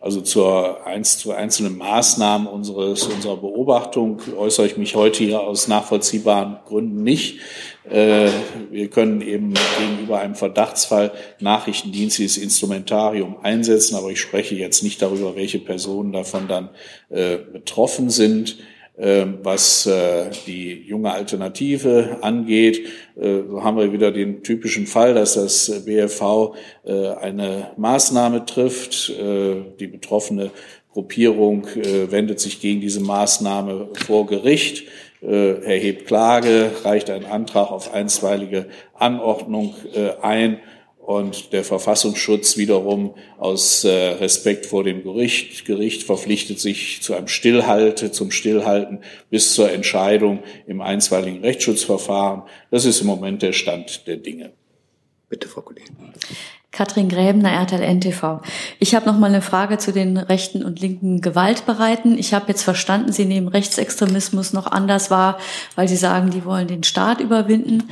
Also zur, zu einzelnen Maßnahmen unseres, unserer Beobachtung äußere ich mich heute hier aus nachvollziehbaren Gründen nicht. Äh, wir können eben gegenüber einem Verdachtsfall Nachrichtendienst dieses Instrumentarium einsetzen, aber ich spreche jetzt nicht darüber, welche Personen davon dann äh, betroffen sind. Ähm, was äh, die junge Alternative angeht, äh, so haben wir wieder den typischen Fall, dass das BFV äh, eine Maßnahme trifft. Die betroffene Gruppierung wendet sich gegen diese Maßnahme vor Gericht, erhebt Klage, reicht einen Antrag auf einstweilige Anordnung ein und der Verfassungsschutz wiederum aus äh, Respekt vor dem Gericht, Gericht verpflichtet sich zu einem Stillhalte, zum Stillhalten bis zur Entscheidung im einstweiligen Rechtsschutzverfahren. Das ist im Moment der Stand der Dinge. Bitte, Frau Kollegin. Katrin Gräbner, RTL NTV. Ich habe noch mal eine Frage zu den rechten und linken Gewaltbereiten. Ich habe jetzt verstanden, Sie nehmen Rechtsextremismus noch anders wahr, weil Sie sagen, die wollen den Staat überwinden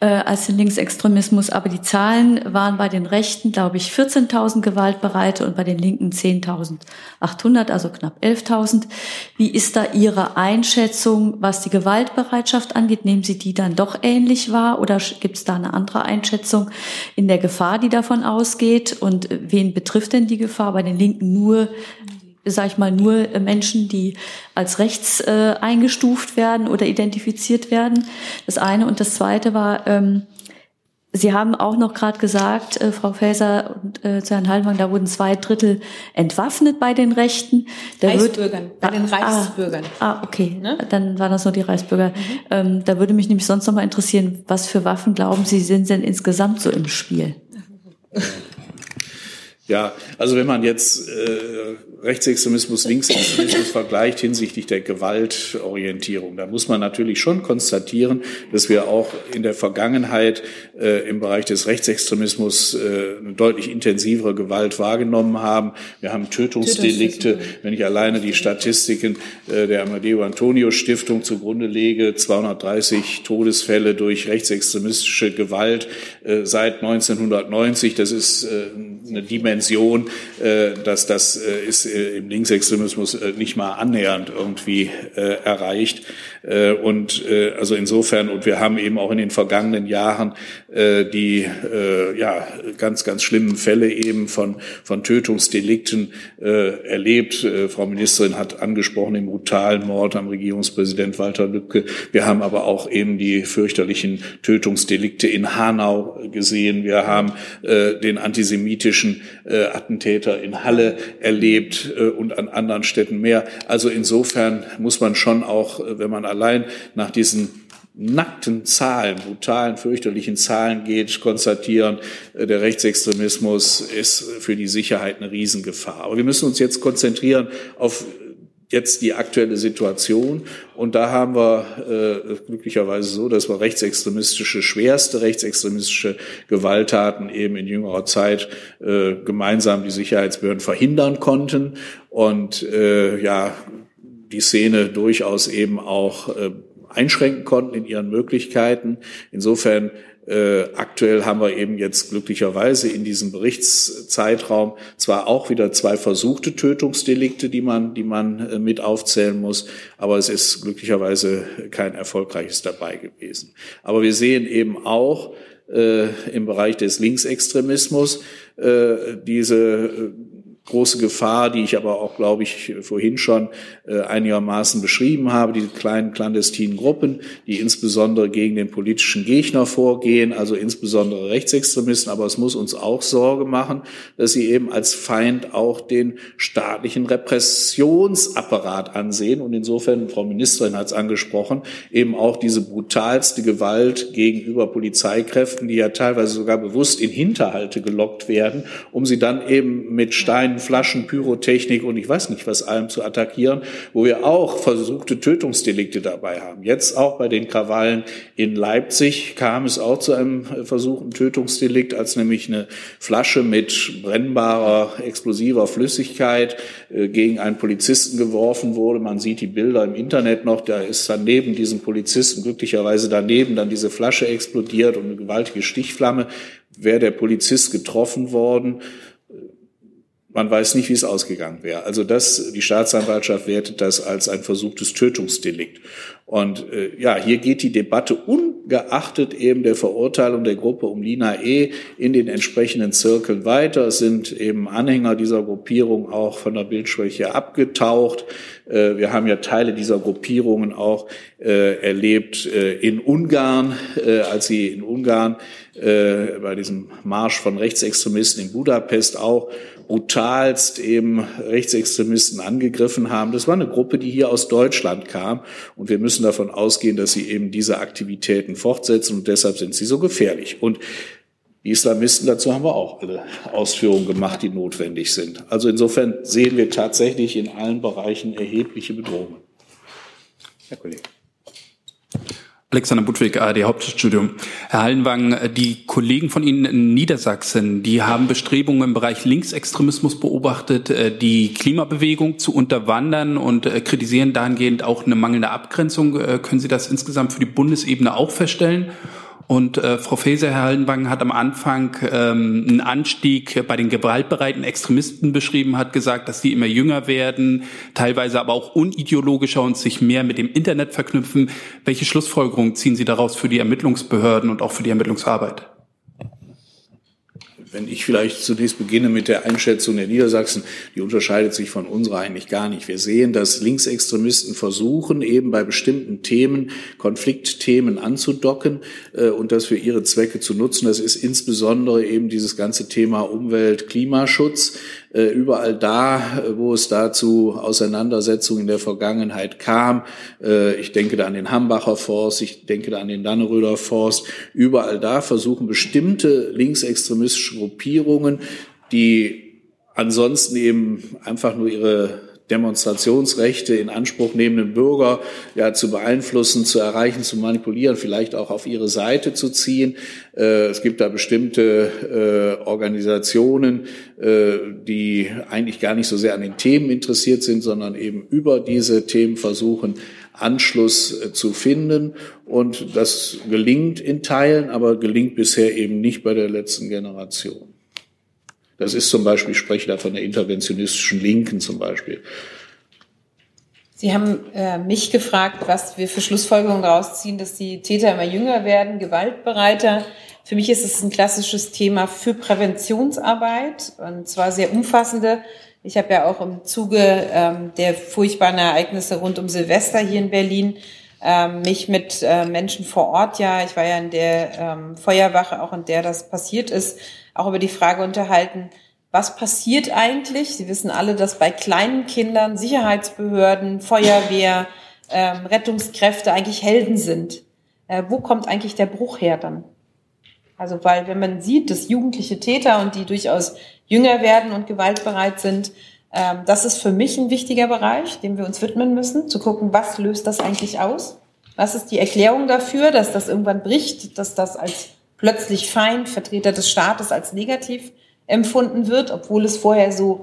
äh, als den Linksextremismus. Aber die Zahlen waren bei den Rechten, glaube ich, 14.000 Gewaltbereite und bei den Linken 10.800, also knapp 11.000. Wie ist da Ihre Einschätzung, was die Gewaltbereitschaft angeht? Nehmen Sie die dann doch ähnlich wahr oder gibt es da eine andere Einschätzung in der Gefahr, die davon ausgeht und wen betrifft denn die Gefahr? Bei den Linken nur, sage ich mal, nur Menschen, die als rechts äh, eingestuft werden oder identifiziert werden. Das eine und das zweite war, ähm, Sie haben auch noch gerade gesagt, äh, Frau Faeser und äh, zu Herrn Haltmann, da wurden zwei Drittel entwaffnet bei den Rechten. Da Reichsbürgern, wird, bei den ah, Reichsbürgern. Ah, ah okay, ne? dann waren das nur die Reichsbürger. Mhm. Ähm, da würde mich nämlich sonst noch mal interessieren, was für Waffen glauben Sie sind denn insgesamt so im Spiel? Ja, also wenn man jetzt äh, Rechtsextremismus, Linksextremismus vergleicht hinsichtlich der Gewaltorientierung, da muss man natürlich schon konstatieren, dass wir auch in der Vergangenheit äh, im Bereich des Rechtsextremismus äh, eine deutlich intensivere Gewalt wahrgenommen haben. Wir haben Tötungsdelikte, wenn ich alleine die Statistiken äh, der Amadeo Antonio Stiftung zugrunde lege, 230 Todesfälle durch rechtsextremistische Gewalt äh, seit 1990, das ist äh, eine Dimension, äh, dass das ist äh, im Linksextremismus äh, nicht mal annähernd irgendwie äh, erreicht. Äh, und äh, also insofern, und wir haben eben auch in den vergangenen Jahren äh, die ja, ganz, ganz schlimmen Fälle eben von, von Tötungsdelikten erlebt. Frau Ministerin hat angesprochen den brutalen Mord am Regierungspräsident Walter Lübcke. Wir haben aber auch eben die fürchterlichen Tötungsdelikte in Hanau gesehen. Wir haben den antisemitischen Attentäter in Halle erlebt und an anderen Städten mehr. Also insofern muss man schon auch, wenn man allein nach diesen nackten Zahlen, brutalen, fürchterlichen Zahlen geht, konstatieren, äh, der Rechtsextremismus ist für die Sicherheit eine Riesengefahr. Aber wir müssen uns jetzt konzentrieren auf jetzt die aktuelle Situation. Und da haben wir äh, glücklicherweise so, dass wir rechtsextremistische, schwerste rechtsextremistische Gewalttaten eben in jüngerer Zeit äh, gemeinsam die Sicherheitsbehörden verhindern konnten und äh, ja die Szene durchaus eben auch äh, einschränken konnten in ihren Möglichkeiten. Insofern äh, aktuell haben wir eben jetzt glücklicherweise in diesem Berichtszeitraum zwar auch wieder zwei versuchte Tötungsdelikte, die man, die man äh, mit aufzählen muss, aber es ist glücklicherweise kein erfolgreiches dabei gewesen. Aber wir sehen eben auch äh, im Bereich des Linksextremismus äh, diese äh, große Gefahr, die ich aber auch, glaube ich, vorhin schon äh, einigermaßen beschrieben habe, diese kleinen clandestinen Gruppen, die insbesondere gegen den politischen Gegner vorgehen, also insbesondere Rechtsextremisten. Aber es muss uns auch Sorge machen, dass sie eben als Feind auch den staatlichen Repressionsapparat ansehen. Und insofern, Frau Ministerin hat es angesprochen, eben auch diese brutalste Gewalt gegenüber Polizeikräften, die ja teilweise sogar bewusst in Hinterhalte gelockt werden, um sie dann eben mit Steinen Flaschen Pyrotechnik und ich weiß nicht was allem zu attackieren, wo wir auch versuchte Tötungsdelikte dabei haben. Jetzt auch bei den Krawallen in Leipzig kam es auch zu einem versuchten Tötungsdelikt, als nämlich eine Flasche mit brennbarer, explosiver Flüssigkeit äh, gegen einen Polizisten geworfen wurde. Man sieht die Bilder im Internet noch, da ist dann neben diesem Polizisten glücklicherweise daneben dann diese Flasche explodiert und eine gewaltige Stichflamme. Wäre der Polizist getroffen worden, man weiß nicht, wie es ausgegangen wäre. Also das, die Staatsanwaltschaft wertet das als ein versuchtes Tötungsdelikt. Und äh, ja, hier geht die Debatte ungeachtet eben der Verurteilung der Gruppe um Lina E. in den entsprechenden Zirkeln weiter. Es sind eben Anhänger dieser Gruppierung auch von der Bildschwäche abgetaucht. Äh, wir haben ja Teile dieser Gruppierungen auch äh, erlebt äh, in Ungarn, äh, als sie in Ungarn äh, bei diesem Marsch von Rechtsextremisten in Budapest auch brutalst eben Rechtsextremisten angegriffen haben. Das war eine Gruppe, die hier aus Deutschland kam. Und wir müssen davon ausgehen, dass sie eben diese Aktivitäten fortsetzen. Und deshalb sind sie so gefährlich. Und die Islamisten, dazu haben wir auch alle Ausführungen gemacht, die notwendig sind. Also insofern sehen wir tatsächlich in allen Bereichen erhebliche Bedrohungen. Herr Kollege. Alexander Budwig, ARD Hauptstadtstudium. Herr Hallenwang, die Kollegen von Ihnen in Niedersachsen, die haben Bestrebungen im Bereich Linksextremismus beobachtet, äh, die Klimabewegung zu unterwandern und äh, kritisieren dahingehend auch eine mangelnde Abgrenzung. Äh, können Sie das insgesamt für die Bundesebene auch feststellen? Und äh, Frau Faeser, Herr Hallenwang, hat am Anfang ähm, einen Anstieg bei den gewaltbereiten Extremisten beschrieben, hat gesagt, dass die immer jünger werden, teilweise aber auch unideologischer und sich mehr mit dem Internet verknüpfen. Welche Schlussfolgerungen ziehen Sie daraus für die Ermittlungsbehörden und auch für die Ermittlungsarbeit? Wenn ich vielleicht zunächst beginne mit der Einschätzung der Niedersachsen, die unterscheidet sich von unserer eigentlich gar nicht. Wir sehen, dass Linksextremisten versuchen, eben bei bestimmten Themen, Konfliktthemen anzudocken äh, und das für ihre Zwecke zu nutzen. Das ist insbesondere eben dieses ganze Thema Umwelt, Klimaschutz. Äh, überall da, äh, wo es dazu Auseinandersetzungen in der Vergangenheit kam. Äh, ich denke da an den Hambacher Forst, ich denke da an den Danneröder Forst. Überall da versuchen bestimmte linksextremistische Gruppierungen, die ansonsten eben einfach nur ihre Demonstrationsrechte in Anspruch nehmenden Bürger ja zu beeinflussen, zu erreichen, zu manipulieren, vielleicht auch auf ihre Seite zu ziehen. Äh, es gibt da bestimmte äh, Organisationen, äh, die eigentlich gar nicht so sehr an den Themen interessiert sind, sondern eben über diese Themen versuchen, Anschluss zu finden. Und das gelingt in Teilen, aber gelingt bisher eben nicht bei der letzten Generation. Das ist zum Beispiel, ich spreche da von der interventionistischen Linken zum Beispiel. Sie haben äh, mich gefragt, was wir für Schlussfolgerungen daraus ziehen, dass die Täter immer jünger werden, gewaltbereiter. Für mich ist es ein klassisches Thema für Präventionsarbeit und zwar sehr umfassende. Ich habe ja auch im Zuge ähm, der furchtbaren Ereignisse rund um Silvester hier in Berlin ähm, mich mit äh, Menschen vor Ort, ja, ich war ja in der ähm, Feuerwache, auch in der das passiert ist, auch über die Frage unterhalten, was passiert eigentlich? Sie wissen alle, dass bei kleinen Kindern Sicherheitsbehörden, Feuerwehr, ähm, Rettungskräfte eigentlich Helden sind. Äh, wo kommt eigentlich der Bruch her dann? Also, weil wenn man sieht, dass jugendliche Täter und die durchaus jünger werden und gewaltbereit sind, das ist für mich ein wichtiger Bereich, dem wir uns widmen müssen, zu gucken, was löst das eigentlich aus? Was ist die Erklärung dafür, dass das irgendwann bricht, dass das als plötzlich Feind, Vertreter des Staates als negativ empfunden wird, obwohl es vorher so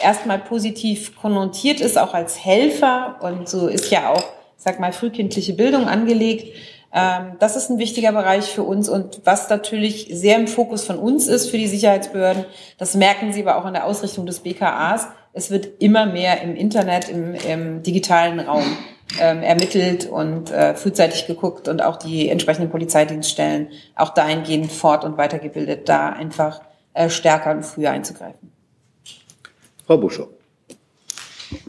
erstmal positiv konnotiert ist, auch als Helfer. Und so ist ja auch sag mal, frühkindliche Bildung angelegt. Ähm, das ist ein wichtiger Bereich für uns und was natürlich sehr im Fokus von uns ist für die Sicherheitsbehörden, das merken Sie aber auch in der Ausrichtung des BKAs, es wird immer mehr im Internet, im, im digitalen Raum ähm, ermittelt und äh, frühzeitig geguckt und auch die entsprechenden Polizeidienststellen auch dahingehend fort- und weitergebildet, da einfach äh, stärker und früher einzugreifen. Frau Buschow.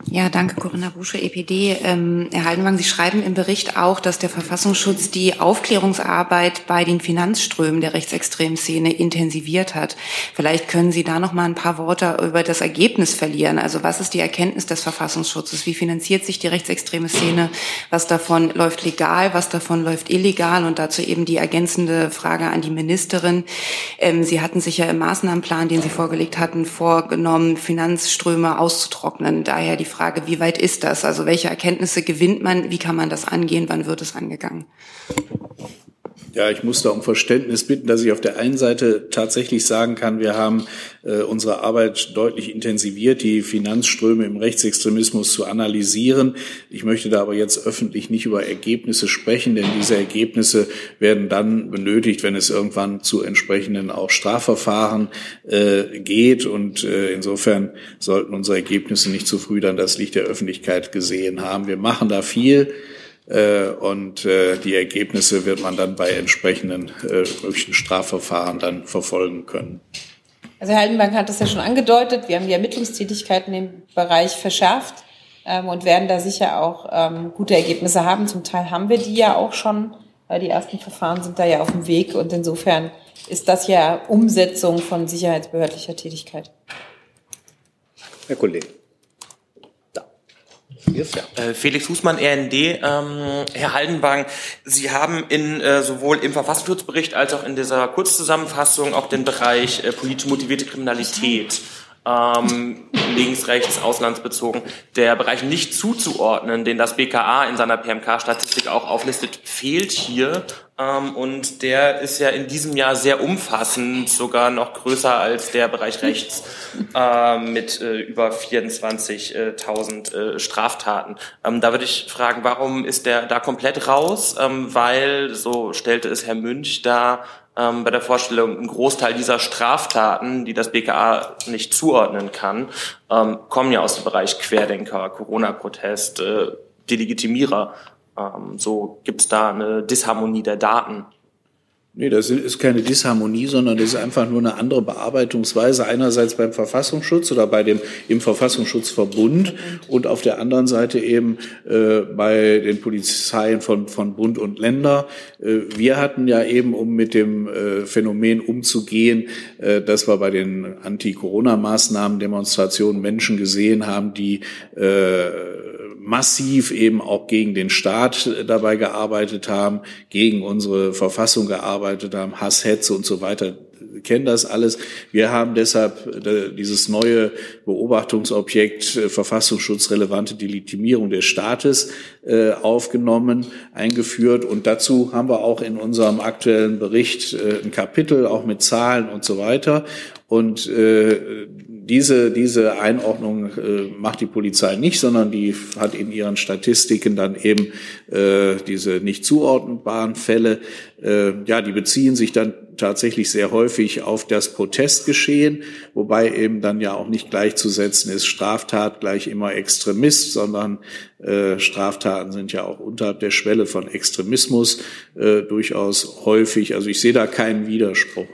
Ja, danke, Corinna Busche, EPD. Ähm, Herr Haldenwang, Sie schreiben im Bericht auch, dass der Verfassungsschutz die Aufklärungsarbeit bei den Finanzströmen der rechtsextremen Szene intensiviert hat. Vielleicht können Sie da noch mal ein paar Worte über das Ergebnis verlieren. Also was ist die Erkenntnis des Verfassungsschutzes? Wie finanziert sich die rechtsextreme Szene? Was davon läuft legal? Was davon läuft illegal? Und dazu eben die ergänzende Frage an die Ministerin. Ähm, Sie hatten sich ja im Maßnahmenplan, den Sie vorgelegt hatten, vorgenommen, Finanzströme auszutrocknen. Daher die Frage, wie weit ist das? Also welche Erkenntnisse gewinnt man? Wie kann man das angehen? Wann wird es angegangen? Ja, ich muss da um Verständnis bitten, dass ich auf der einen Seite tatsächlich sagen kann, wir haben äh, unsere Arbeit deutlich intensiviert, die Finanzströme im Rechtsextremismus zu analysieren. Ich möchte da aber jetzt öffentlich nicht über Ergebnisse sprechen, denn diese Ergebnisse werden dann benötigt, wenn es irgendwann zu entsprechenden auch Strafverfahren äh, geht. Und äh, insofern sollten unsere Ergebnisse nicht zu früh dann das Licht der Öffentlichkeit gesehen haben. Wir machen da viel. Äh, und äh, die Ergebnisse wird man dann bei entsprechenden äh, möglichen Strafverfahren dann verfolgen können. Also Herr Haldenbank hat das ja schon angedeutet. Wir haben die Ermittlungstätigkeiten im Bereich verschärft ähm, und werden da sicher auch ähm, gute Ergebnisse haben. Zum Teil haben wir die ja auch schon. weil Die ersten Verfahren sind da ja auf dem Weg und insofern ist das ja Umsetzung von sicherheitsbehördlicher Tätigkeit. Herr Kollege. Äh, Felix Husmann, RND. Ähm, Herr Haldenwang, Sie haben in, äh, sowohl im Verfassungsschutzbericht als auch in dieser Kurzzusammenfassung auch den Bereich äh, politisch motivierte Kriminalität ähm, links, rechts, auslandsbezogen, der Bereich nicht zuzuordnen, den das BKA in seiner PMK-Statistik auch auflistet, fehlt hier. Ähm, und der ist ja in diesem Jahr sehr umfassend, sogar noch größer als der Bereich rechts äh, mit äh, über 24.000 äh, Straftaten. Ähm, da würde ich fragen, warum ist der da komplett raus? Ähm, weil, so stellte es Herr Münch da, ähm, bei der Vorstellung, ein Großteil dieser Straftaten, die das BKA nicht zuordnen kann, ähm, kommen ja aus dem Bereich Querdenker, Corona-Protest, äh, Delegitimierer. Ähm, so gibt es da eine Disharmonie der Daten. Nee, das ist keine Disharmonie, sondern das ist einfach nur eine andere Bearbeitungsweise. Einerseits beim Verfassungsschutz oder bei dem im Verfassungsschutzverbund und auf der anderen Seite eben äh, bei den Polizeien von, von Bund und Länder. Äh, wir hatten ja eben, um mit dem äh, Phänomen umzugehen, äh, dass wir bei den Anti-Corona-Maßnahmen, Demonstrationen Menschen gesehen haben, die äh, massiv eben auch gegen den Staat dabei gearbeitet haben, gegen unsere Verfassung gearbeitet haben, Hass, Hetze und so weiter kennen das alles. Wir haben deshalb äh, dieses neue Beobachtungsobjekt äh, verfassungsschutzrelevante Delegitimierung des Staates äh, aufgenommen, eingeführt. Und dazu haben wir auch in unserem aktuellen Bericht ein Kapitel, auch mit Zahlen und so weiter. Und diese, diese Einordnung äh, macht die Polizei nicht, sondern die hat in ihren Statistiken dann eben äh, diese nicht zuordnbaren Fälle. Äh, ja, die beziehen sich dann tatsächlich sehr häufig auf das Protestgeschehen, wobei eben dann ja auch nicht gleichzusetzen ist Straftat gleich immer Extremist, sondern äh, Straftaten sind ja auch unterhalb der Schwelle von Extremismus äh, durchaus häufig. Also ich sehe da keinen Widerspruch.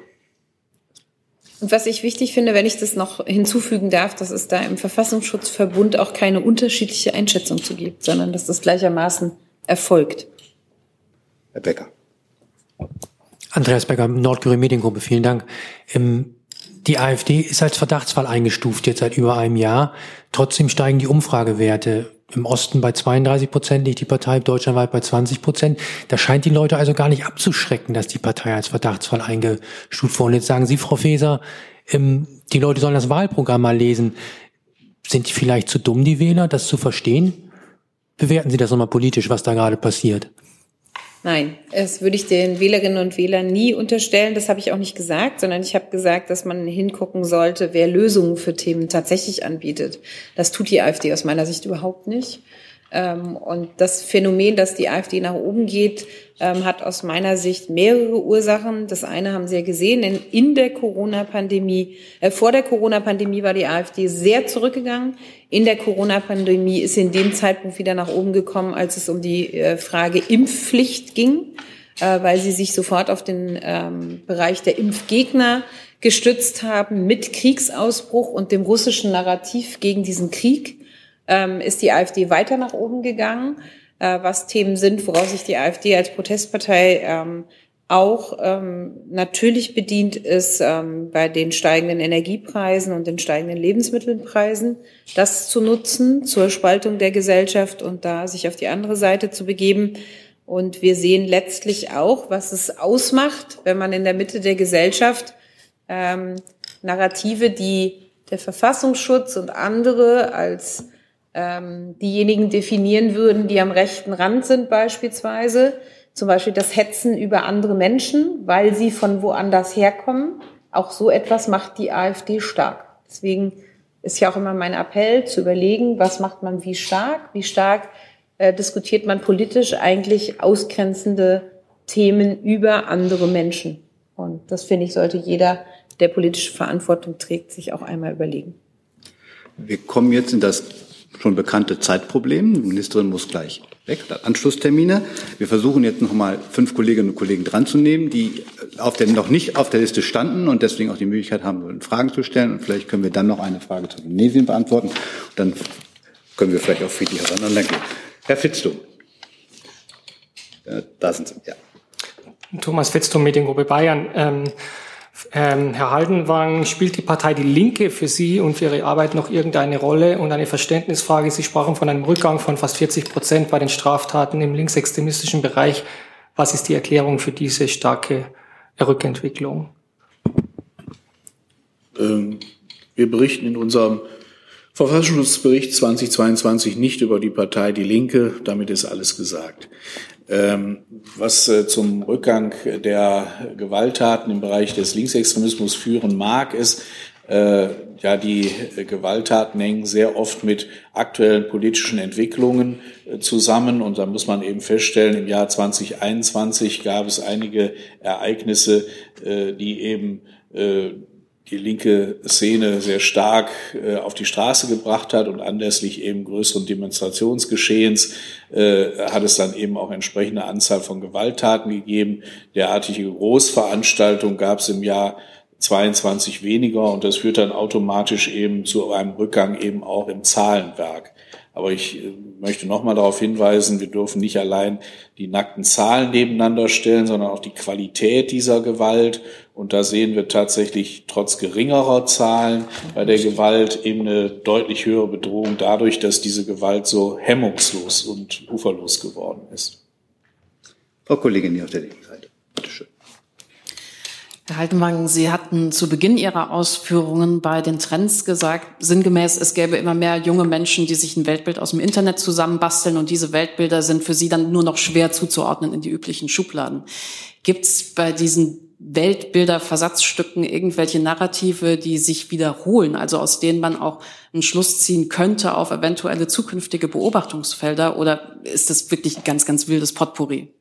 Und was ich wichtig finde, wenn ich das noch hinzufügen darf, dass es da im Verfassungsschutzverbund auch keine unterschiedliche Einschätzung zu gibt, sondern dass das gleichermaßen erfolgt. Herr Becker. Andreas Becker, Nordkorea Mediengruppe, vielen Dank. Ähm, die AfD ist als Verdachtsfall eingestuft jetzt seit über einem Jahr. Trotzdem steigen die Umfragewerte. Im Osten bei 32 Prozent liegt die Partei, deutschlandweit bei 20 Prozent. Da scheint die Leute also gar nicht abzuschrecken, dass die Partei als Verdachtsfall eingestuft wurde. Jetzt sagen Sie, Frau Faeser, ähm, die Leute sollen das Wahlprogramm mal lesen. Sind die vielleicht zu dumm, die Wähler, das zu verstehen? Bewerten Sie das nochmal politisch, was da gerade passiert. Nein, das würde ich den Wählerinnen und Wählern nie unterstellen. Das habe ich auch nicht gesagt, sondern ich habe gesagt, dass man hingucken sollte, wer Lösungen für Themen tatsächlich anbietet. Das tut die AfD aus meiner Sicht überhaupt nicht. Ähm, und das Phänomen, dass die AfD nach oben geht, ähm, hat aus meiner Sicht mehrere Ursachen. Das eine haben Sie ja gesehen, in, in der Corona-Pandemie, äh, vor der Corona-Pandemie war die AfD sehr zurückgegangen. In der Corona-Pandemie ist sie in dem Zeitpunkt wieder nach oben gekommen, als es um die äh, Frage Impfpflicht ging, äh, weil sie sich sofort auf den ähm, Bereich der Impfgegner gestützt haben mit Kriegsausbruch und dem russischen Narrativ gegen diesen Krieg ähm, ist die AfD weiter nach oben gegangen, äh, was Themen sind, woraus sich die AfD als Protestpartei ähm, auch ähm, natürlich bedient ist ähm, bei den steigenden Energiepreisen und den steigenden Lebensmittelpreisen, das zu nutzen zur Spaltung der Gesellschaft und da sich auf die andere Seite zu begeben. Und wir sehen letztlich auch, was es ausmacht, wenn man in der Mitte der Gesellschaft ähm, Narrative, die der Verfassungsschutz und andere als ähm, diejenigen definieren würden, die am rechten Rand sind beispielsweise. Zum Beispiel das Hetzen über andere Menschen, weil sie von woanders herkommen. Auch so etwas macht die AfD stark. Deswegen ist ja auch immer mein Appell zu überlegen, was macht man wie stark, wie stark äh, diskutiert man politisch eigentlich ausgrenzende Themen über andere Menschen. Und das finde ich, sollte jeder, der politische Verantwortung trägt, sich auch einmal überlegen. Wir kommen jetzt in das schon bekannte Zeitproblem. Die Ministerin muss gleich weg, hat Anschlusstermine. Wir versuchen jetzt noch mal fünf Kolleginnen und Kollegen dran zu nehmen, die auf der, noch nicht auf der Liste standen und deswegen auch die Möglichkeit haben, Fragen zu stellen. Und vielleicht können wir dann noch eine Frage zu Tunesien beantworten. Und dann können wir vielleicht auch friedlich auseinandergehen. Herr Fitztum. Da sind Sie, ja. Thomas Fitztum, Mediengruppe Bayern. Ähm, ähm, Herr Haldenwang, spielt die Partei Die Linke für Sie und für Ihre Arbeit noch irgendeine Rolle? Und eine Verständnisfrage. Sie sprachen von einem Rückgang von fast 40 Prozent bei den Straftaten im linksextremistischen Bereich. Was ist die Erklärung für diese starke Rückentwicklung? Ähm, wir berichten in unserem Verfassungsschutzbericht 2022 nicht über die Partei Die Linke. Damit ist alles gesagt. Ähm, was äh, zum Rückgang der Gewalttaten im Bereich des Linksextremismus führen mag, ist, äh, ja, die Gewalttaten hängen sehr oft mit aktuellen politischen Entwicklungen äh, zusammen. Und da muss man eben feststellen, im Jahr 2021 gab es einige Ereignisse, die eben die linke Szene sehr stark äh, auf die Straße gebracht hat und anlässlich eben größeren Demonstrationsgeschehens äh, hat es dann eben auch entsprechende Anzahl von Gewalttaten gegeben. Derartige Großveranstaltungen gab es im Jahr 22 weniger und das führt dann automatisch eben zu einem Rückgang eben auch im Zahlenwerk. Aber ich äh, möchte nochmal darauf hinweisen, wir dürfen nicht allein die nackten Zahlen nebeneinander stellen, sondern auch die Qualität dieser Gewalt. Und da sehen wir tatsächlich trotz geringerer Zahlen bei der Gewalt eben eine deutlich höhere Bedrohung dadurch, dass diese Gewalt so hemmungslos und uferlos geworden ist. Frau Kollegin hier auf der linken Seite. Bitte schön. Herr Haltenwang, Sie hatten zu Beginn Ihrer Ausführungen bei den Trends gesagt, sinngemäß, es gäbe immer mehr junge Menschen, die sich ein Weltbild aus dem Internet zusammenbasteln und diese Weltbilder sind für Sie dann nur noch schwer zuzuordnen in die üblichen Schubladen. Gibt es bei diesen Weltbilder-Versatzstücken irgendwelche Narrative, die sich wiederholen, also aus denen man auch einen Schluss ziehen könnte auf eventuelle zukünftige Beobachtungsfelder oder ist das wirklich ein ganz, ganz wildes Potpourri?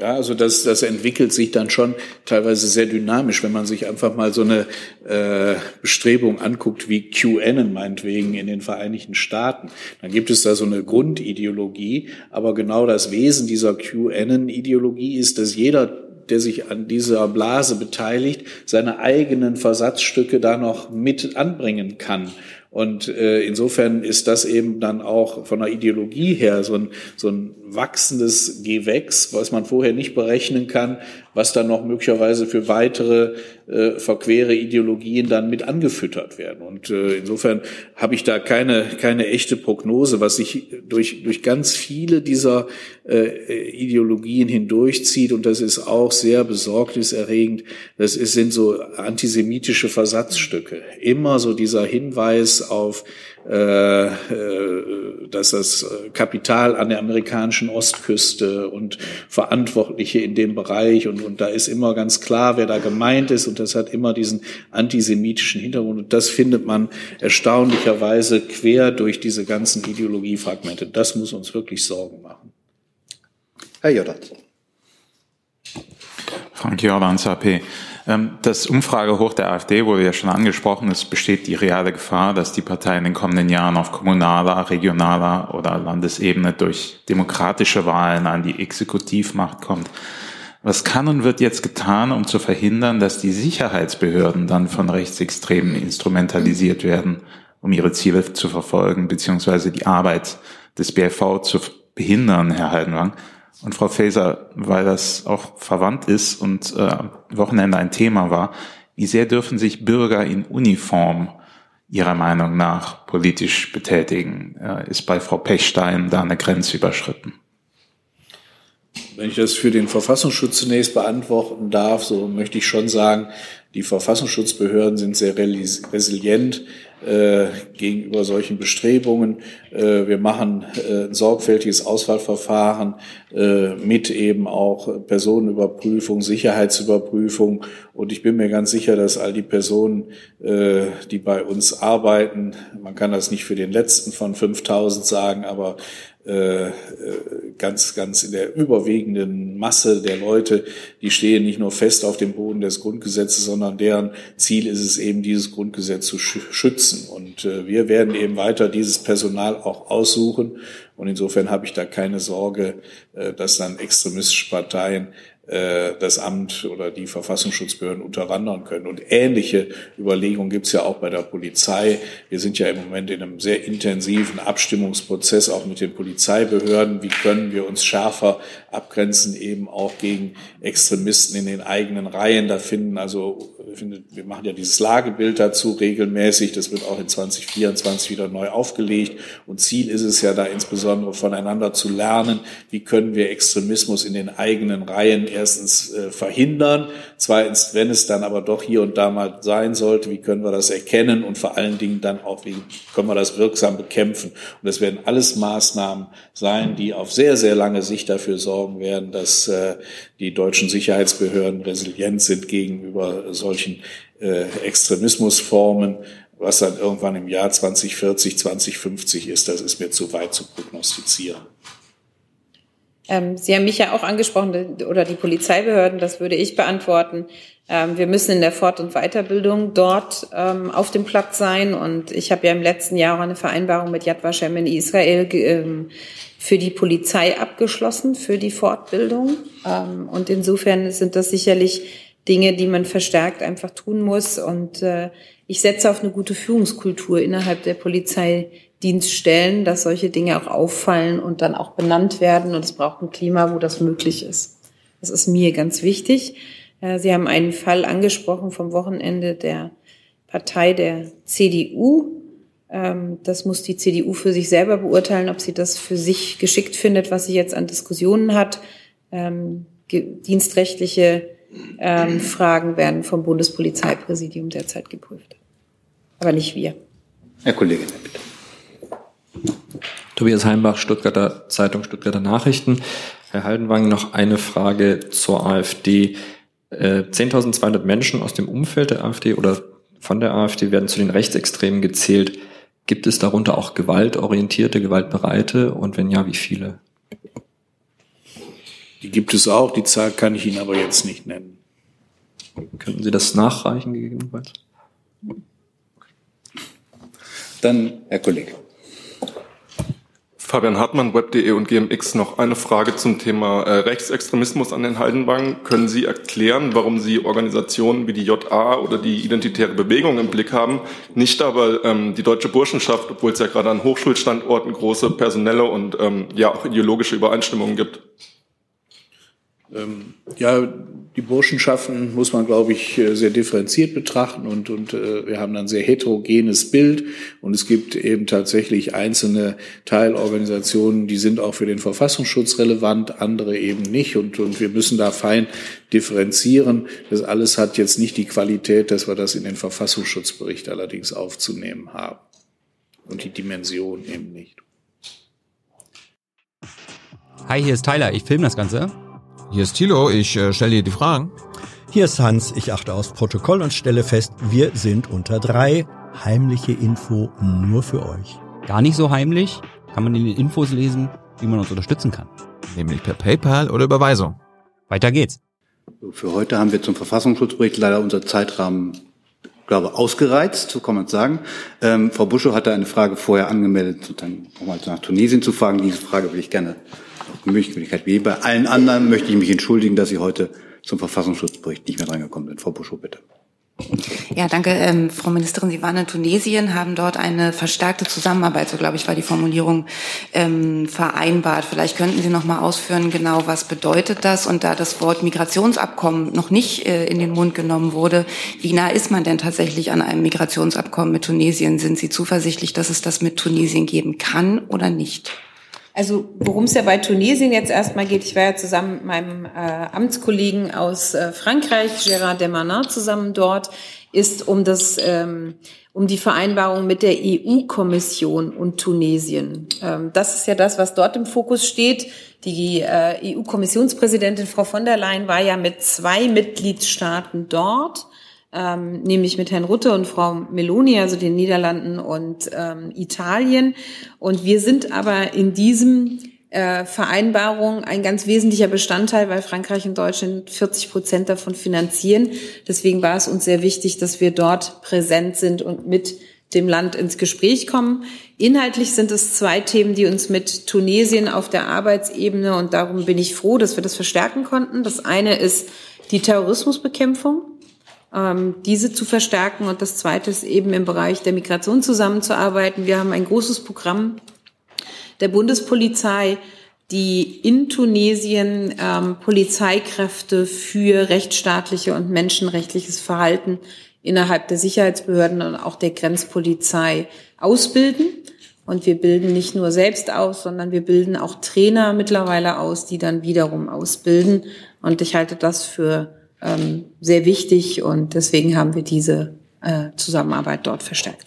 Ja, also das, das entwickelt sich dann schon teilweise sehr dynamisch, wenn man sich einfach mal so eine äh, Bestrebung anguckt wie QAnon meinetwegen in den Vereinigten Staaten. Dann gibt es da so eine Grundideologie, aber genau das Wesen dieser QAnon-Ideologie ist, dass jeder der sich an dieser Blase beteiligt, seine eigenen Versatzstücke da noch mit anbringen kann. Und äh, insofern ist das eben dann auch von der Ideologie her so ein, so ein wachsendes Gewächs, was man vorher nicht berechnen kann, was dann noch möglicherweise für weitere äh, verquere Ideologien dann mit angefüttert werden. Und äh, insofern habe ich da keine, keine echte Prognose, was sich durch, durch ganz viele dieser äh, Ideologien hindurchzieht. Und das ist auch sehr besorgniserregend. Das ist, sind so antisemitische Versatzstücke. Immer so dieser Hinweis, auf dass das Kapital an der amerikanischen Ostküste und Verantwortliche in dem Bereich und, und da ist immer ganz klar, wer da gemeint ist und das hat immer diesen antisemitischen Hintergrund und das findet man erstaunlicherweise quer durch diese ganzen Ideologiefragmente. Das muss uns wirklich Sorgen machen. Herr Jodat. Frank Jordans AP. Ähm, das Umfragehoch der AfD wurde ja schon angesprochen. Es besteht die reale Gefahr, dass die Partei in den kommenden Jahren auf kommunaler, regionaler oder Landesebene durch demokratische Wahlen an die Exekutivmacht kommt. Was kann und wird jetzt getan, um zu verhindern, dass die Sicherheitsbehörden dann von Rechtsextremen instrumentalisiert werden, um ihre Ziele zu verfolgen, beziehungsweise die Arbeit des BFV zu behindern, Herr Heidenwang? Und Frau Faeser, weil das auch verwandt ist und äh, Wochenende ein Thema war, wie sehr dürfen sich Bürger in Uniform Ihrer Meinung nach politisch betätigen? Äh, ist bei Frau Pechstein da eine Grenze überschritten? Wenn ich das für den Verfassungsschutz zunächst beantworten darf, so möchte ich schon sagen, die Verfassungsschutzbehörden sind sehr resilient äh, gegenüber solchen Bestrebungen. Äh, wir machen äh, ein sorgfältiges Auswahlverfahren äh, mit eben auch Personenüberprüfung, Sicherheitsüberprüfung. Und ich bin mir ganz sicher, dass all die Personen, äh, die bei uns arbeiten, man kann das nicht für den letzten von 5000 sagen, aber ganz, ganz in der überwiegenden Masse der Leute, die stehen nicht nur fest auf dem Boden des Grundgesetzes, sondern deren Ziel ist es eben, dieses Grundgesetz zu schützen. Und äh, wir werden eben weiter dieses Personal auch aussuchen. Und insofern habe ich da keine Sorge, äh, dass dann extremistische Parteien äh, das Amt oder die Verfassungsschutzbehörden unterwandern können. Und ähnliche Überlegungen gibt es ja auch bei der Polizei. Wir sind ja im Moment in einem sehr intensiven Abstimmungsprozess auch mit den Polizeibehörden. Wie können wir uns schärfer abgrenzen, eben auch gegen Extremisten in den eigenen Reihen? Da finden also, wir machen ja dieses Lagebild dazu regelmäßig. Das wird auch in 2024 wieder neu aufgelegt. Und Ziel ist es ja da insbesondere voneinander zu lernen. Wie können wir Extremismus in den eigenen Reihen erstens äh, verhindern, zweitens, wenn es dann aber doch hier und da mal sein sollte, wie können wir das erkennen und vor allen Dingen dann auch, wie können wir das wirksam bekämpfen. Und das werden alles Maßnahmen sein, die auf sehr, sehr lange Sicht dafür sorgen werden, dass äh, die deutschen Sicherheitsbehörden resilient sind gegenüber solchen äh, Extremismusformen. Was dann irgendwann im Jahr 2040, 2050 ist, das ist mir zu weit zu prognostizieren. Ähm, Sie haben mich ja auch angesprochen, oder die Polizeibehörden, das würde ich beantworten. Ähm, wir müssen in der Fort- und Weiterbildung dort ähm, auf dem Platz sein. Und ich habe ja im letzten Jahr auch eine Vereinbarung mit Yad Vashem in Israel für die Polizei abgeschlossen, für die Fortbildung. Und insofern sind das sicherlich Dinge, die man verstärkt einfach tun muss. Und äh, ich setze auf eine gute Führungskultur innerhalb der Polizei Dienststellen, dass solche Dinge auch auffallen und dann auch benannt werden. Und es braucht ein Klima, wo das möglich ist. Das ist mir ganz wichtig. Äh, Sie haben einen Fall angesprochen vom Wochenende der Partei der CDU. Ähm, das muss die CDU für sich selber beurteilen, ob sie das für sich geschickt findet, was sie jetzt an Diskussionen hat. Ähm, dienstrechtliche ähm, Fragen werden vom Bundespolizeipräsidium derzeit geprüft. Aber nicht wir. Herr Kollege, bitte. Tobias Heimbach, Stuttgarter Zeitung, Stuttgarter Nachrichten. Herr Haldenwang, noch eine Frage zur AfD. 10.200 äh, Menschen aus dem Umfeld der AfD oder von der AfD werden zu den Rechtsextremen gezählt. Gibt es darunter auch gewaltorientierte, gewaltbereite und wenn ja, wie viele? Die gibt es auch, die Zahl kann ich Ihnen aber jetzt nicht nennen. Könnten Sie das nachreichen gegebenenfalls? Dann Herr Kollege. Fabian Hartmann, web.de und GMX. Noch eine Frage zum Thema äh, Rechtsextremismus an den Heidenbanken. Können Sie erklären, warum Sie Organisationen wie die JA oder die Identitäre Bewegung im Blick haben, nicht aber ähm, die deutsche Burschenschaft, obwohl es ja gerade an Hochschulstandorten große personelle und ähm, ja auch ideologische Übereinstimmungen gibt? Ähm, ja, die Burschenschaften muss man, glaube ich, äh, sehr differenziert betrachten und, und äh, wir haben ein sehr heterogenes Bild und es gibt eben tatsächlich einzelne Teilorganisationen, die sind auch für den Verfassungsschutz relevant, andere eben nicht und, und wir müssen da fein differenzieren. Das alles hat jetzt nicht die Qualität, dass wir das in den Verfassungsschutzbericht allerdings aufzunehmen haben. und die Dimension eben nicht. Hi, hier ist Tyler, ich filme das Ganze. Hier ist Thilo, ich äh, stelle dir die Fragen. Hier ist Hans, ich achte aufs Protokoll und stelle fest, wir sind unter drei. Heimliche Info nur für euch. Gar nicht so heimlich, kann man in den Infos lesen, wie man uns unterstützen kann. Nämlich per PayPal oder Überweisung. Weiter geht's. Für heute haben wir zum Verfassungsschutzbericht leider unser Zeitrahmen, glaube ausgereizt, so kann man es sagen. Ähm, Frau Buschow hatte eine Frage vorher angemeldet, sozusagen nochmal nach Tunesien zu fragen. Diese Frage will ich gerne Möglichkeit wie bei allen anderen möchte ich mich entschuldigen, dass Sie heute zum Verfassungsschutzbericht nicht mehr reingekommen sind. Frau Buschow, bitte. Ja, danke, ähm, Frau Ministerin. Sie waren in Tunesien, haben dort eine verstärkte Zusammenarbeit, so glaube ich, war die Formulierung ähm, vereinbart. Vielleicht könnten Sie noch mal ausführen, genau was bedeutet das? Und da das Wort Migrationsabkommen noch nicht äh, in den Mund genommen wurde, wie nah ist man denn tatsächlich an einem Migrationsabkommen mit Tunesien? Sind Sie zuversichtlich, dass es das mit Tunesien geben kann oder nicht? Also worum es ja bei Tunesien jetzt erstmal geht, ich war ja zusammen mit meinem äh, Amtskollegen aus äh, Frankreich, Gérard Demanin, zusammen dort, ist um das ähm, um die Vereinbarung mit der EU-Kommission und Tunesien. Ähm, das ist ja das, was dort im Fokus steht. Die äh, EU-Kommissionspräsidentin Frau von der Leyen war ja mit zwei Mitgliedstaaten dort ähm, nämlich mit Herrn Rutte und Frau Meloni, also den Niederlanden und ähm, Italien. Und wir sind aber in diesem äh, Vereinbarung ein ganz wesentlicher Bestandteil, weil Frankreich und Deutschland 40 Prozent davon finanzieren. Deswegen war es uns sehr wichtig, dass wir dort präsent sind und mit dem Land ins Gespräch kommen. Inhaltlich sind es zwei Themen, die uns mit Tunesien auf der Arbeitsebene und darum bin ich froh, dass wir das verstärken konnten. Das eine ist die Terrorismusbekämpfung diese zu verstärken. Und das Zweite ist eben im Bereich der Migration zusammenzuarbeiten. Wir haben ein großes Programm der Bundespolizei, die in Tunesien ähm, Polizeikräfte für rechtsstaatliche und menschenrechtliches Verhalten innerhalb der Sicherheitsbehörden und auch der Grenzpolizei ausbilden. Und wir bilden nicht nur selbst aus, sondern wir bilden auch Trainer mittlerweile aus, die dann wiederum ausbilden. Und ich halte das für ähm, sehr wichtig und deswegen haben wir diese äh, Zusammenarbeit dort verstärkt.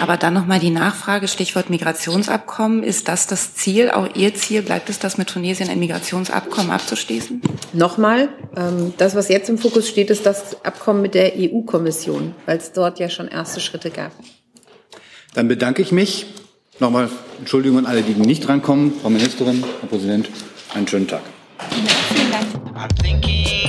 Aber dann nochmal die Nachfrage, Stichwort Migrationsabkommen. Ist das das Ziel, auch Ihr Ziel? Bleibt es das mit Tunesien, ein Migrationsabkommen abzuschließen? Nochmal, ähm, das, was jetzt im Fokus steht, ist das Abkommen mit der EU-Kommission, weil es dort ja schon erste Schritte gab. Dann bedanke ich mich. Nochmal Entschuldigung an alle, die nicht drankommen. Frau Ministerin, Herr Präsident, einen schönen Tag. Vielen Dank.